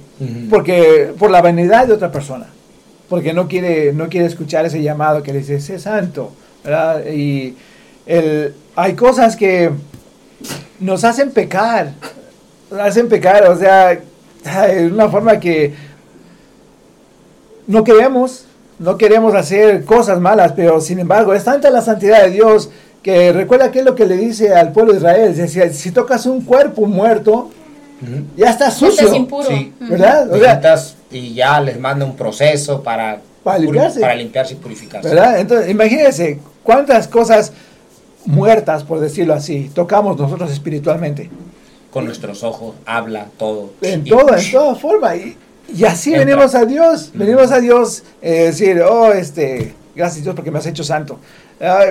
Porque por la vanidad de otra persona. Porque no quiere, no quiere escuchar ese llamado que le dice, sé santo. ¿verdad? Y el, hay cosas que nos hacen pecar, nos hacen pecar, o sea, de una forma que no queremos, no queremos hacer cosas malas, pero sin embargo es tanta la santidad de Dios que recuerda que es lo que le dice al pueblo de Israel, decía, si tocas un cuerpo muerto, ya está sucio, impuro. ¿verdad? y ya les manda un proceso para, para limpiarse. para limpiarse y purificarse. ¿verdad? Entonces, imagínense cuántas cosas muertas, por decirlo así, tocamos nosotros espiritualmente. Con nuestros ojos, habla, todo. En toda, en toda forma. Y, y así venimos a Dios, venimos a Dios, eh, decir, oh, este, gracias Dios porque me has hecho santo.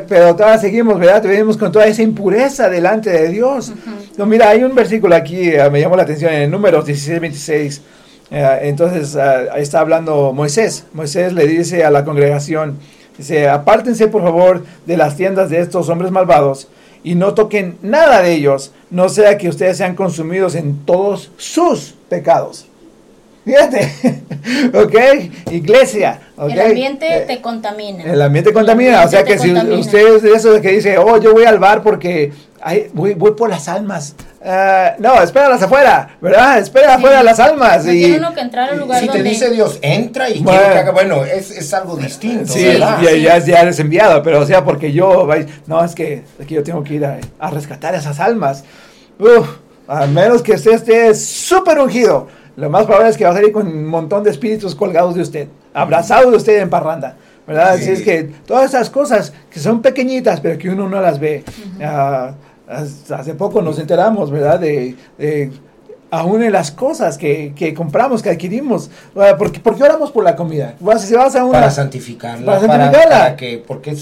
pero todavía seguimos, ¿verdad? Venimos con toda esa impureza delante de Dios. no, mira, hay un versículo aquí, eh, me llamó la atención, en Números 16, 26. Eh, entonces, ahí está hablando Moisés. Moisés le dice a la congregación, dice, apártense por favor de las tiendas de estos hombres malvados y no toquen nada de ellos, no sea que ustedes sean consumidos en todos sus pecados. Fíjate, ¿ok? Iglesia. El ambiente eh, te contamina. El ambiente contamina, o sea que si usted es de esos que dice, oh, yo voy al bar porque voy, voy por las almas. Uh, no, espéralas afuera, ¿verdad? Espera afuera las almas. y, tiene uno que entrar al lugar si te dice Dios, entra y bueno, quiere que bueno, es, es algo distinto. Sí, ya, ya, ya, eres enviado, pero o sea, porque yo, no, es que, es que yo tengo que ir a, a rescatar esas almas. Uf, a menos que usted esté súper ungido lo más probable es que va a salir con un montón de espíritus colgados de usted, abrazados de usted en parranda. ¿verdad? Así es que todas esas cosas que son pequeñitas, pero que uno no las ve. Ah, hace poco nos enteramos, ¿verdad? De, aún en las cosas que, que compramos, que adquirimos. ¿Por qué, oramos por la comida? Si vas a una, para santificarla. Para santificarla. Para, que, porque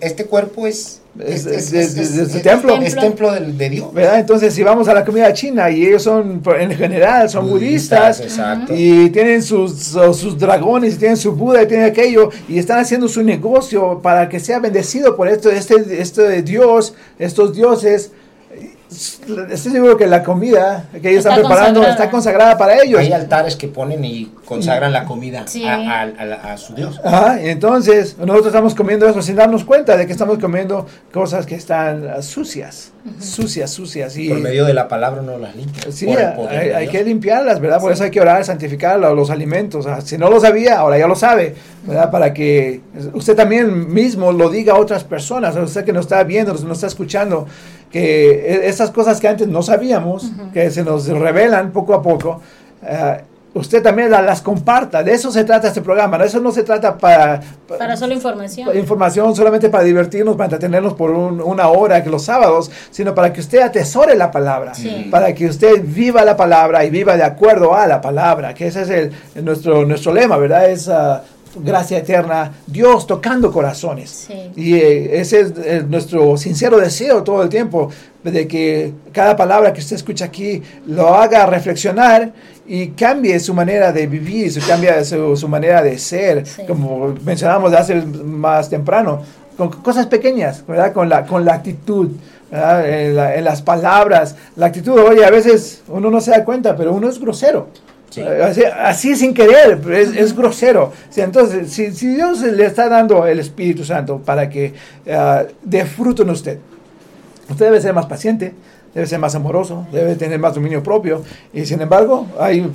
este cuerpo es es, es, templo. Es templo de, Dios. ¿verdad? Entonces, si vamos a la comida china y ellos son, en general, son budistas, y tienen sus, sus, dragones, y tienen su Buda, y tienen aquello, y están haciendo su negocio para que sea bendecido por esto, este, este Dios, estos dioses, estoy seguro que la comida que ellos están preparando está consagrada para ellos. Hay altares que ponen y consagran la comida a, su Dios. Ajá, entonces nosotros estamos comiendo eso sin darnos cuenta de que estamos comiendo cosas que están sucias, sucias, sucias. Y, por medio de la palabra no las limpia. Sí, hay, que limpiarlas, ¿verdad? Por eso hay que orar, santificar los alimentos. si no lo sabía, ahora ya lo sabe, ¿verdad? Para que usted también mismo lo diga a otras personas, usted que nos está viendo, nos está escuchando que e, esas cosas que antes no sabíamos, que se nos revelan poco a poco, eh, usted también las comparta. De eso se trata este programa. De eso no se trata para... Para, solo información. información solamente para divertirnos, para entretenernos por una hora que los sábados, sino para que usted atesore la palabra. Para que usted viva la palabra y viva de acuerdo a la palabra. Que ese es el, nuestro, nuestro lema, ¿verdad? Es... Uh, gracia eterna, Dios tocando corazones. Y eh, ese es nuestro sincero deseo todo el tiempo, de que cada palabra que usted escucha aquí lo haga reflexionar y cambie su manera de vivir, su, cambia su, manera de ser, como mencionábamos hace más temprano, con cosas pequeñas, ¿verdad? Con la, con la actitud. En, en, las palabras, la actitud, oye, a veces uno no se da cuenta, pero uno es grosero. Así, sin querer, es, es grosero. entonces, si, Dios le está dando el Espíritu Santo para que uh, dé fruto en usted, usted debe ser más paciente, debe ser más amoroso, debe tener más dominio propio. Y sin embargo, hay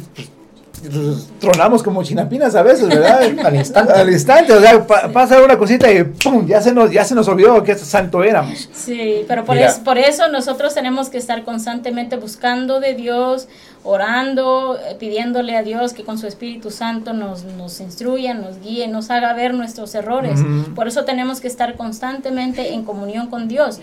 tronamos como chinapinas a veces, ¿verdad? Al instante. Al instante, o sea, pasa una cosita y ¡pum! Ya se nos, ya se nos olvidó que santo éramos. Sí, pero por, es, por eso nosotros tenemos que estar constantemente buscando de Dios, orando, eh, pidiéndole a Dios que con su Espíritu Santo nos, nos instruya, nos guíe, nos haga ver nuestros errores. Por eso tenemos que estar constantemente en comunión con Dios.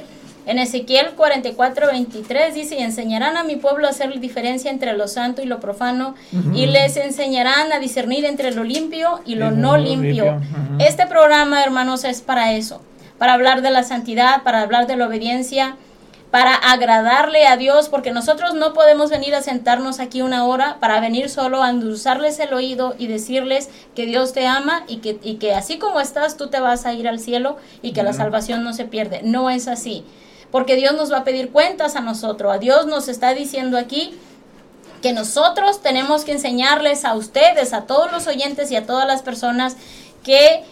En Ezequiel 44, 23 dice, y enseñarán a mi pueblo a hacer diferencia entre lo santo y lo profano, y les enseñarán a discernir entre lo limpio y lo no limpio. Este programa, hermanos, es para eso, para hablar de la santidad, para hablar de la obediencia, para agradarle a Dios, porque nosotros no podemos venir a sentarnos aquí una hora para venir solo a endulzarles el oído y decirles que Dios te ama y que, y que así como estás tú te vas a ir al cielo y que la salvación no se pierde. No es así porque Dios nos va a pedir cuentas a nosotros. A Dios nos está diciendo aquí que nosotros tenemos que enseñarles a ustedes, a todos los oyentes y a todas las personas que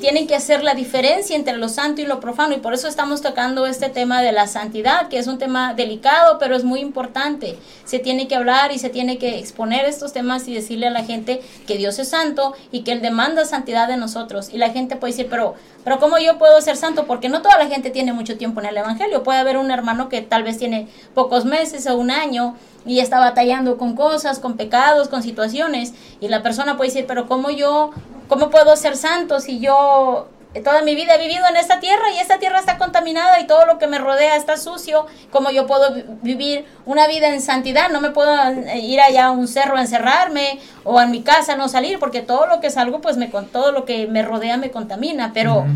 tienen que hacer la diferencia entre lo santo y lo profano y por eso estamos tocando este tema de la santidad, que es un tema delicado, pero es muy importante. Se tiene que hablar y se tiene que exponer estos temas y decirle a la gente que Dios es santo y que Él demanda santidad de nosotros. Y la gente puede decir, pero, pero ¿cómo yo puedo ser santo? Porque no toda la gente tiene mucho tiempo en el Evangelio. Puede haber un hermano que tal vez tiene pocos meses o un año y está batallando con cosas, con pecados, con situaciones. Y la persona puede decir, pero ¿cómo yo ¿Cómo puedo ser santo si yo toda mi vida he vivido en esta tierra y esta tierra está contaminada y todo lo que me rodea está sucio? ¿Cómo yo puedo vivir una vida en santidad? No me puedo eh, ir allá a un cerro a encerrarme o a mi casa no salir porque todo lo que salgo, pues me, todo lo que me rodea me contamina. Pero...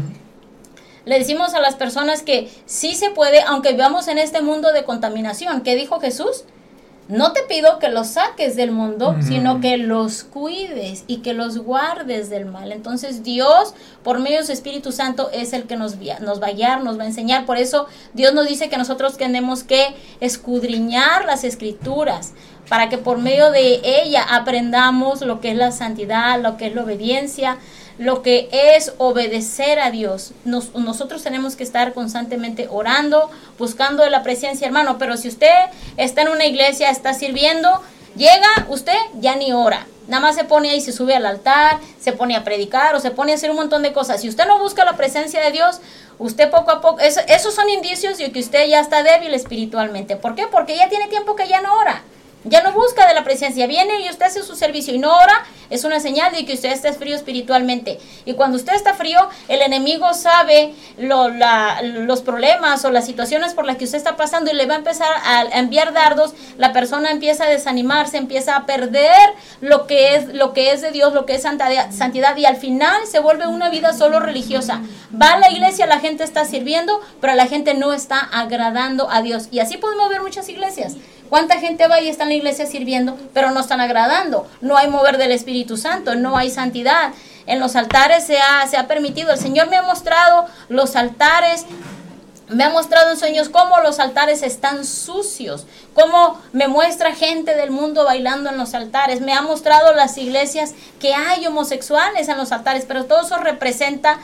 Le decimos a las personas que sí se puede, aunque vivamos en este mundo de contaminación. ¿Qué dijo Jesús? No te pido que los saques del mundo, sino que los cuides y que los guardes del mal. Entonces Dios, por medio de su Espíritu Santo, es el que nos, nos va a guiar, nos va a enseñar. Por eso Dios nos dice que nosotros tenemos que escudriñar las escrituras para que por medio de ella aprendamos lo que es la santidad, lo que es la obediencia, lo que es obedecer a Dios. nosotros tenemos que estar constantemente orando, buscando la presencia, hermano. Pero si usted está en una iglesia, está sirviendo, llega usted, ya ni ora. Nada más se pone ahí, se sube al altar, se pone a predicar o se pone a hacer un montón de cosas. Si usted no busca la presencia de Dios, usted poco a poco, esos son indicios de que usted ya está débil espiritualmente. ¿Por qué? Porque ya tiene tiempo que ya no ora. Ya no busca de la presencia, viene y usted hace su servicio y no ora, es una señal de que usted está frío espiritualmente. Y cuando usted está frío, el enemigo sabe los problemas o las situaciones por las que usted está pasando y le va a empezar a enviar dardos, la persona empieza a desanimarse, empieza a perder lo que es, lo que es de Dios, lo que es santidad y al final se vuelve una vida solo religiosa. Va a la iglesia, la gente está sirviendo, pero la gente no está agradando a Dios. Y así podemos ver muchas iglesias. ¿Cuánta gente va y está en la iglesia sirviendo, pero no están agradando? No hay mover del Espíritu Santo, no hay santidad. En los altares se ha, se ha permitido, el Señor me ha mostrado los altares me ha mostrado en sueños cómo los altares están sucios, cómo me muestra gente del mundo bailando en los altares, me ha mostrado las iglesias que hay homosexuales en los altares, pero todo eso representa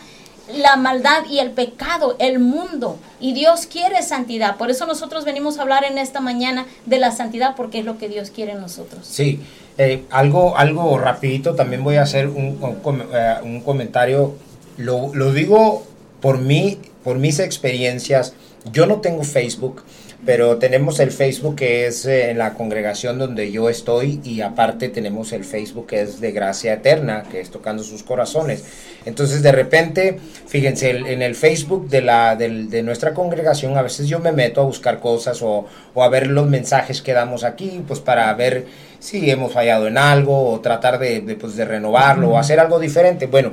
la maldad y el pecado, el mundo. Y Dios quiere santidad. Por eso nosotros venimos a hablar en esta mañana de la santidad, porque es lo que Dios quiere en nosotros. Sí, eh, algo, algo rapidito, también voy a hacer un, un, eh, comentario. Lo, lo, digo por mí, por mis experiencias. Yo no tengo Facebook pero tenemos el Facebook que es eh, en la congregación donde yo estoy y aparte tenemos el Facebook que es de Gracia Eterna, que es tocando sus corazones. Entonces de repente, fíjense, en el Facebook de, la, de, nuestra congregación a veces yo me meto a buscar cosas o, o a ver los mensajes que damos aquí, pues para ver si hemos fallado en algo o tratar de, de, pues, de renovarlo o hacer algo diferente. Bueno,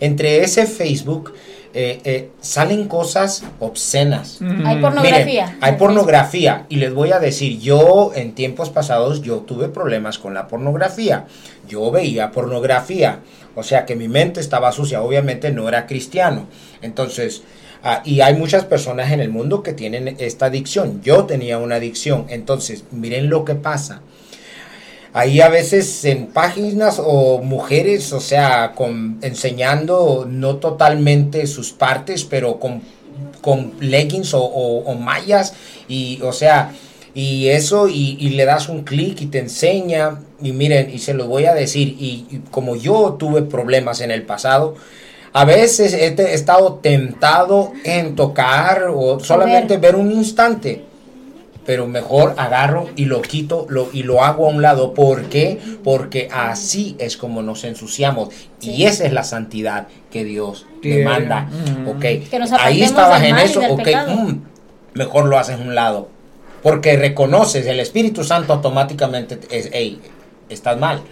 entre ese Facebook eh, eh, salen cosas obscenas. Hay pornografía. hay pornografía. Y les voy a decir, yo en tiempos pasados yo tuve problemas con la pornografía. Yo veía pornografía. O sea que mi mente estaba sucia. Obviamente no era cristiano. Entonces, ah, y hay muchas personas en el mundo que tienen esta adicción. Yo tenía una adicción. Entonces, miren lo que pasa ahí a veces en páginas o mujeres, o sea, con, enseñando no totalmente sus partes, pero con, con leggings o, mallas y, o sea, y eso y, le das un clic y te enseña y miren, y se lo voy a decir, y, como yo tuve problemas en el pasado, a veces he, estado tentado en tocar o solamente ver un instante pero mejor agarro y lo quito lo, y lo hago a un lado. ¿Por qué? Porque así es como nos ensuciamos. Y esa es la santidad que Dios demanda. Ok, ahí estabas en eso, ok, mm, mejor lo haces a un lado. Porque reconoces, el Espíritu Santo automáticamente es, hey, estás mal.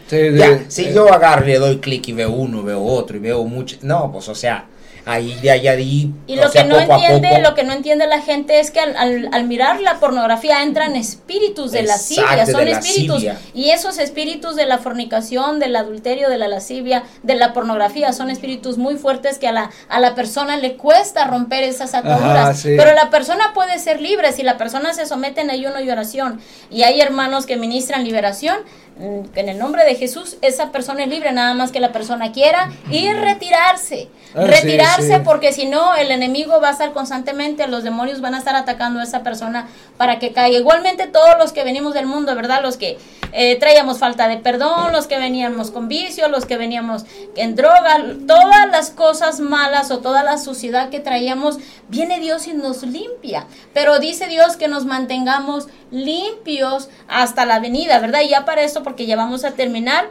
si yo agarro y le doy clic y veo uno, veo otro y veo mucho, no, pues o sea, ahí de allá de ahí. Y lo que no entiende, lo que no entiende la gente es que al, mirar la pornografía entran espíritus de lascivia, son espíritus. y esos espíritus de la fornicación, del adulterio, de la lascivia, de la pornografía son espíritus muy fuertes que a la a la persona le cuesta romper esas ataduras, pero la persona puede ser libre. Si la persona se somete en ayuno y oración y hay hermanos que ministran liberación en el nombre de Jesús, esa persona es libre, nada más que la persona quiera y retirarse. Ah, retirarse sí, sí. porque si no, el enemigo va a estar constantemente, los demonios van a estar atacando a esa persona para que caiga. Igualmente todos los que venimos del mundo, ¿verdad? Los que eh, traíamos falta de perdón, los que veníamos con vicio, los que veníamos en droga, todas las cosas malas o toda la suciedad que traíamos, viene Dios y nos limpia. Pero dice Dios que nos mantengamos limpios hasta la venida, ¿verdad? Y ya para esto, porque ya vamos a terminar,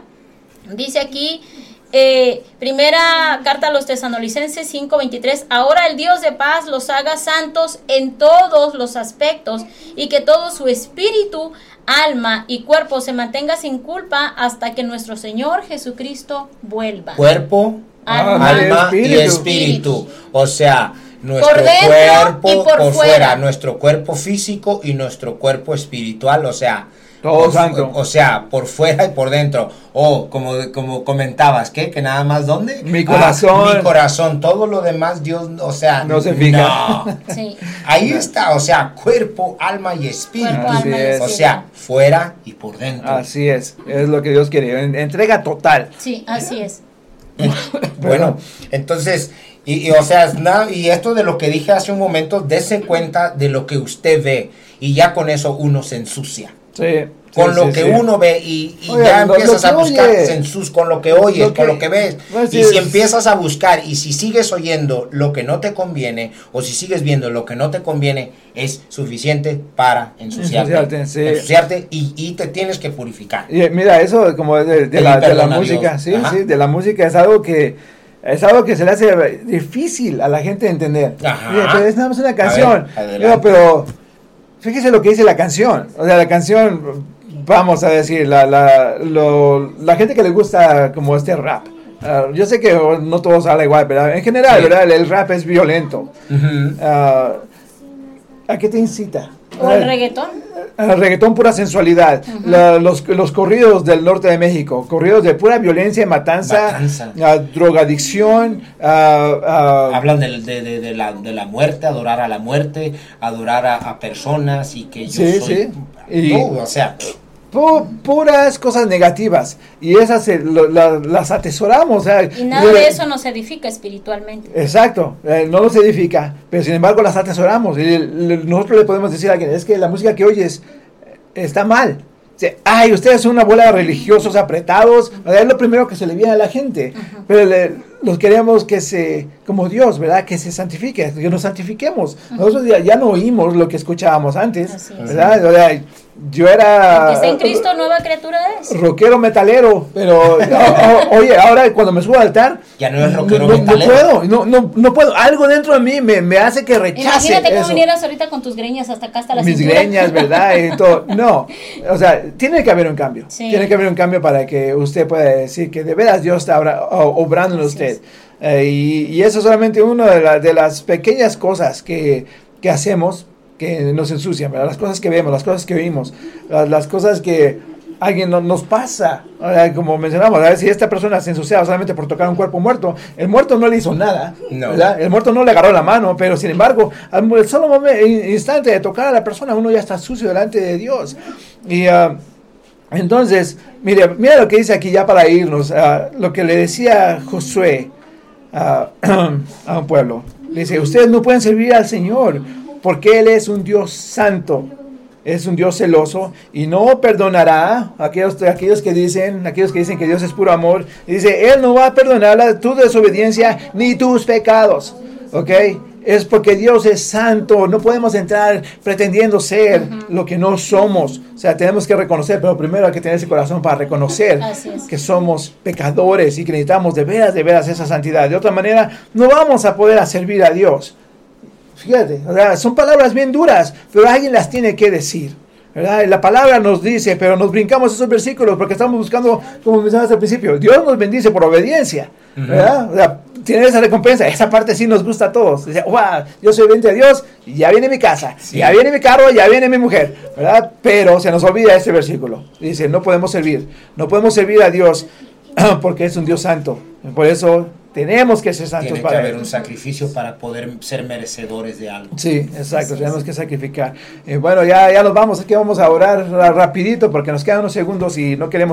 dice aquí eh, primera carta a los tesanolicenses 5:23, ahora el Dios de paz los haga santos en todos los aspectos y que todo su espíritu, alma y cuerpo se mantenga sin culpa hasta que nuestro Señor Jesucristo vuelva. Cuerpo, Alma alma y espíritu. espíritu. O sea, nuestro Por cuerpo y por por, fuera. fuera, nuestro cuerpo físico y nuestro cuerpo espiritual, o sea, Todo por, santo. o sea, por fuera y por dentro. O como, como comentabas, ¿qué? Que nada más dónde? Mi Ah, corazón. mi corazón, todo lo demás Dios, o sea, No se fija. no. Sí. Ahí está, o sea, cuerpo, alma y espíritu. Cuerpo, Así alma y. O sea, fuera y por dentro. Así es, es lo que Dios quiere. en- Entrega total. Sí, así es. Bueno, entonces, y, y, o sea, y esto de lo que dije hace un momento, dése cuenta de lo que usted ve y ya con eso uno se ensucia. Sí. Con sí, lo sí, que uno ve y, y Oye, ya empiezas a buscar, oye. se ensus con lo que oyes, Lo con que- lo que ves. Pues, y si empiezas a buscar y si sigues oyendo lo que no te conviene o si sigues viendo lo que no te conviene, es suficiente para ensuciarte. Ensuciarte. Ensuciarte y, y te tienes que purificar. Y, mira, eso como de, de la, de la a música, sí, Ajá. sí, de la música es algo que es algo que se le hace difícil a la gente entender. Ajá. Mira, pero es nada más una canción. ver. Digo, pero fíjese lo que dice la canción. O sea, la canción, vamos a decir, la, la, lo- la gente que le gusta como este rap. ah, yo sé que no todos hablan igual, pero en general, Sí. ¿verdad? El, el rap es violento. Ah, ¿A qué te incita? O el reggaetón. El reggaetón pura sensualidad, La- los, los corridos del norte de México, corridos de pura violencia y matanza, Matanza. ah, drogadicción, ah, ah, Hablan de, de- de la, de la muerte, adorar a la muerte, adorar a, a personas y que yo Sí, soy... sí. Y- No, o sea, pu- puras cosas negativas y esas se- lo- la- las atesoramos. o sea, Y nada de eso nos edifica espiritualmente. Exacto, eh, no nos edifica, pero sin embargo las atesoramos y le- le- nosotros le podemos decir a alguien, es que la música que oyes eh, está mal. Ay, ustedes son una bola de religiosos apretados, es lo primero que se le viene a la gente, pero le- los queremos que se, como Dios, ¿verdad? Que se santifique, que nos santifiquemos. Nosotros ya, ya no oímos lo que escuchábamos antes, Así. ¿verdad? O sea, yo era está en Cristo, nueva criatura es. rockero metalero, pero o- o- oye, ahora cuando me subo al altar, Ya no es rockero no, no metalero. puedo, no, no, no puedo, algo dentro de mí me, me hace que rechace Imagínate cómo vinieras ahorita con tus greñas hasta acá, hasta la Mis cintura. greñas, ¿verdad? Y todo. No, o sea, tiene que haber un cambio. Sí. Tiene que haber un cambio para que usted pueda decir que de veras Dios está obra- obrando en usted. Es. Eh, y, y eso es solamente una de, la- de las pequeñas cosas que, que hacemos que nos ensucian, ¿verdad? Las cosas que vemos, las cosas que oímos, las, las cosas que alguien no- nos pasa. Sea, como mencionamos, a ver, si esta persona se ensuciaba solamente por tocar un cuerpo muerto, el muerto no le hizo nada, No. ¿verdad? El muerto no le agarró la mano, pero sin embargo, al solo momen- in- instante de tocar a la persona, uno ya está sucio delante de Dios. Y ah, entonces, mire, mira lo que dice aquí ya para irnos, ah, lo que le decía Josué a un pueblo. Le dice, ustedes no pueden servir al Señor porque Él es un Dios santo. Es un Dios celoso y no perdonará a aquellos, a aquellos que dicen, aquellos que dicen que Dios es puro amor. Dice, Él no va a perdonar tu desobediencia ni tus pecados. ¿Ok? Es porque Dios es santo. No podemos entrar pretendiendo ser lo que no somos. O sea, tenemos que reconocer, pero primero hay que tener ese corazón para reconocer es. que somos pecadores y que necesitamos de veras, de veras esa santidad. De otra manera, no vamos a poder a servir a Dios. Fíjate, o sea, son palabras bien duras, pero alguien las tiene que decir. ¿verdad? La palabra nos dice, pero nos brincamos esos versículos porque estamos buscando, como mencionaste al principio, Dios nos bendice por obediencia. ¿verdad? O sea, tiene esa recompensa, esa parte sí nos gusta a todos. Dice, wow, yo soy obediente a Dios, y ya viene mi casa, Sí. ya viene mi carro, ya viene mi mujer, ¿verdad? Pero se nos olvida este versículo. Dice, no podemos servir, no podemos servir a Dios porque es un Dios santo. Por eso tenemos que ser santos tiene que para haber Él. un sacrificio para poder ser merecedores de algo. Sí, exacto, tenemos que sacrificar. Eh, bueno, ya, ya nos vamos, aquí vamos a orar ra- rapidito porque nos quedan unos segundos y no queremos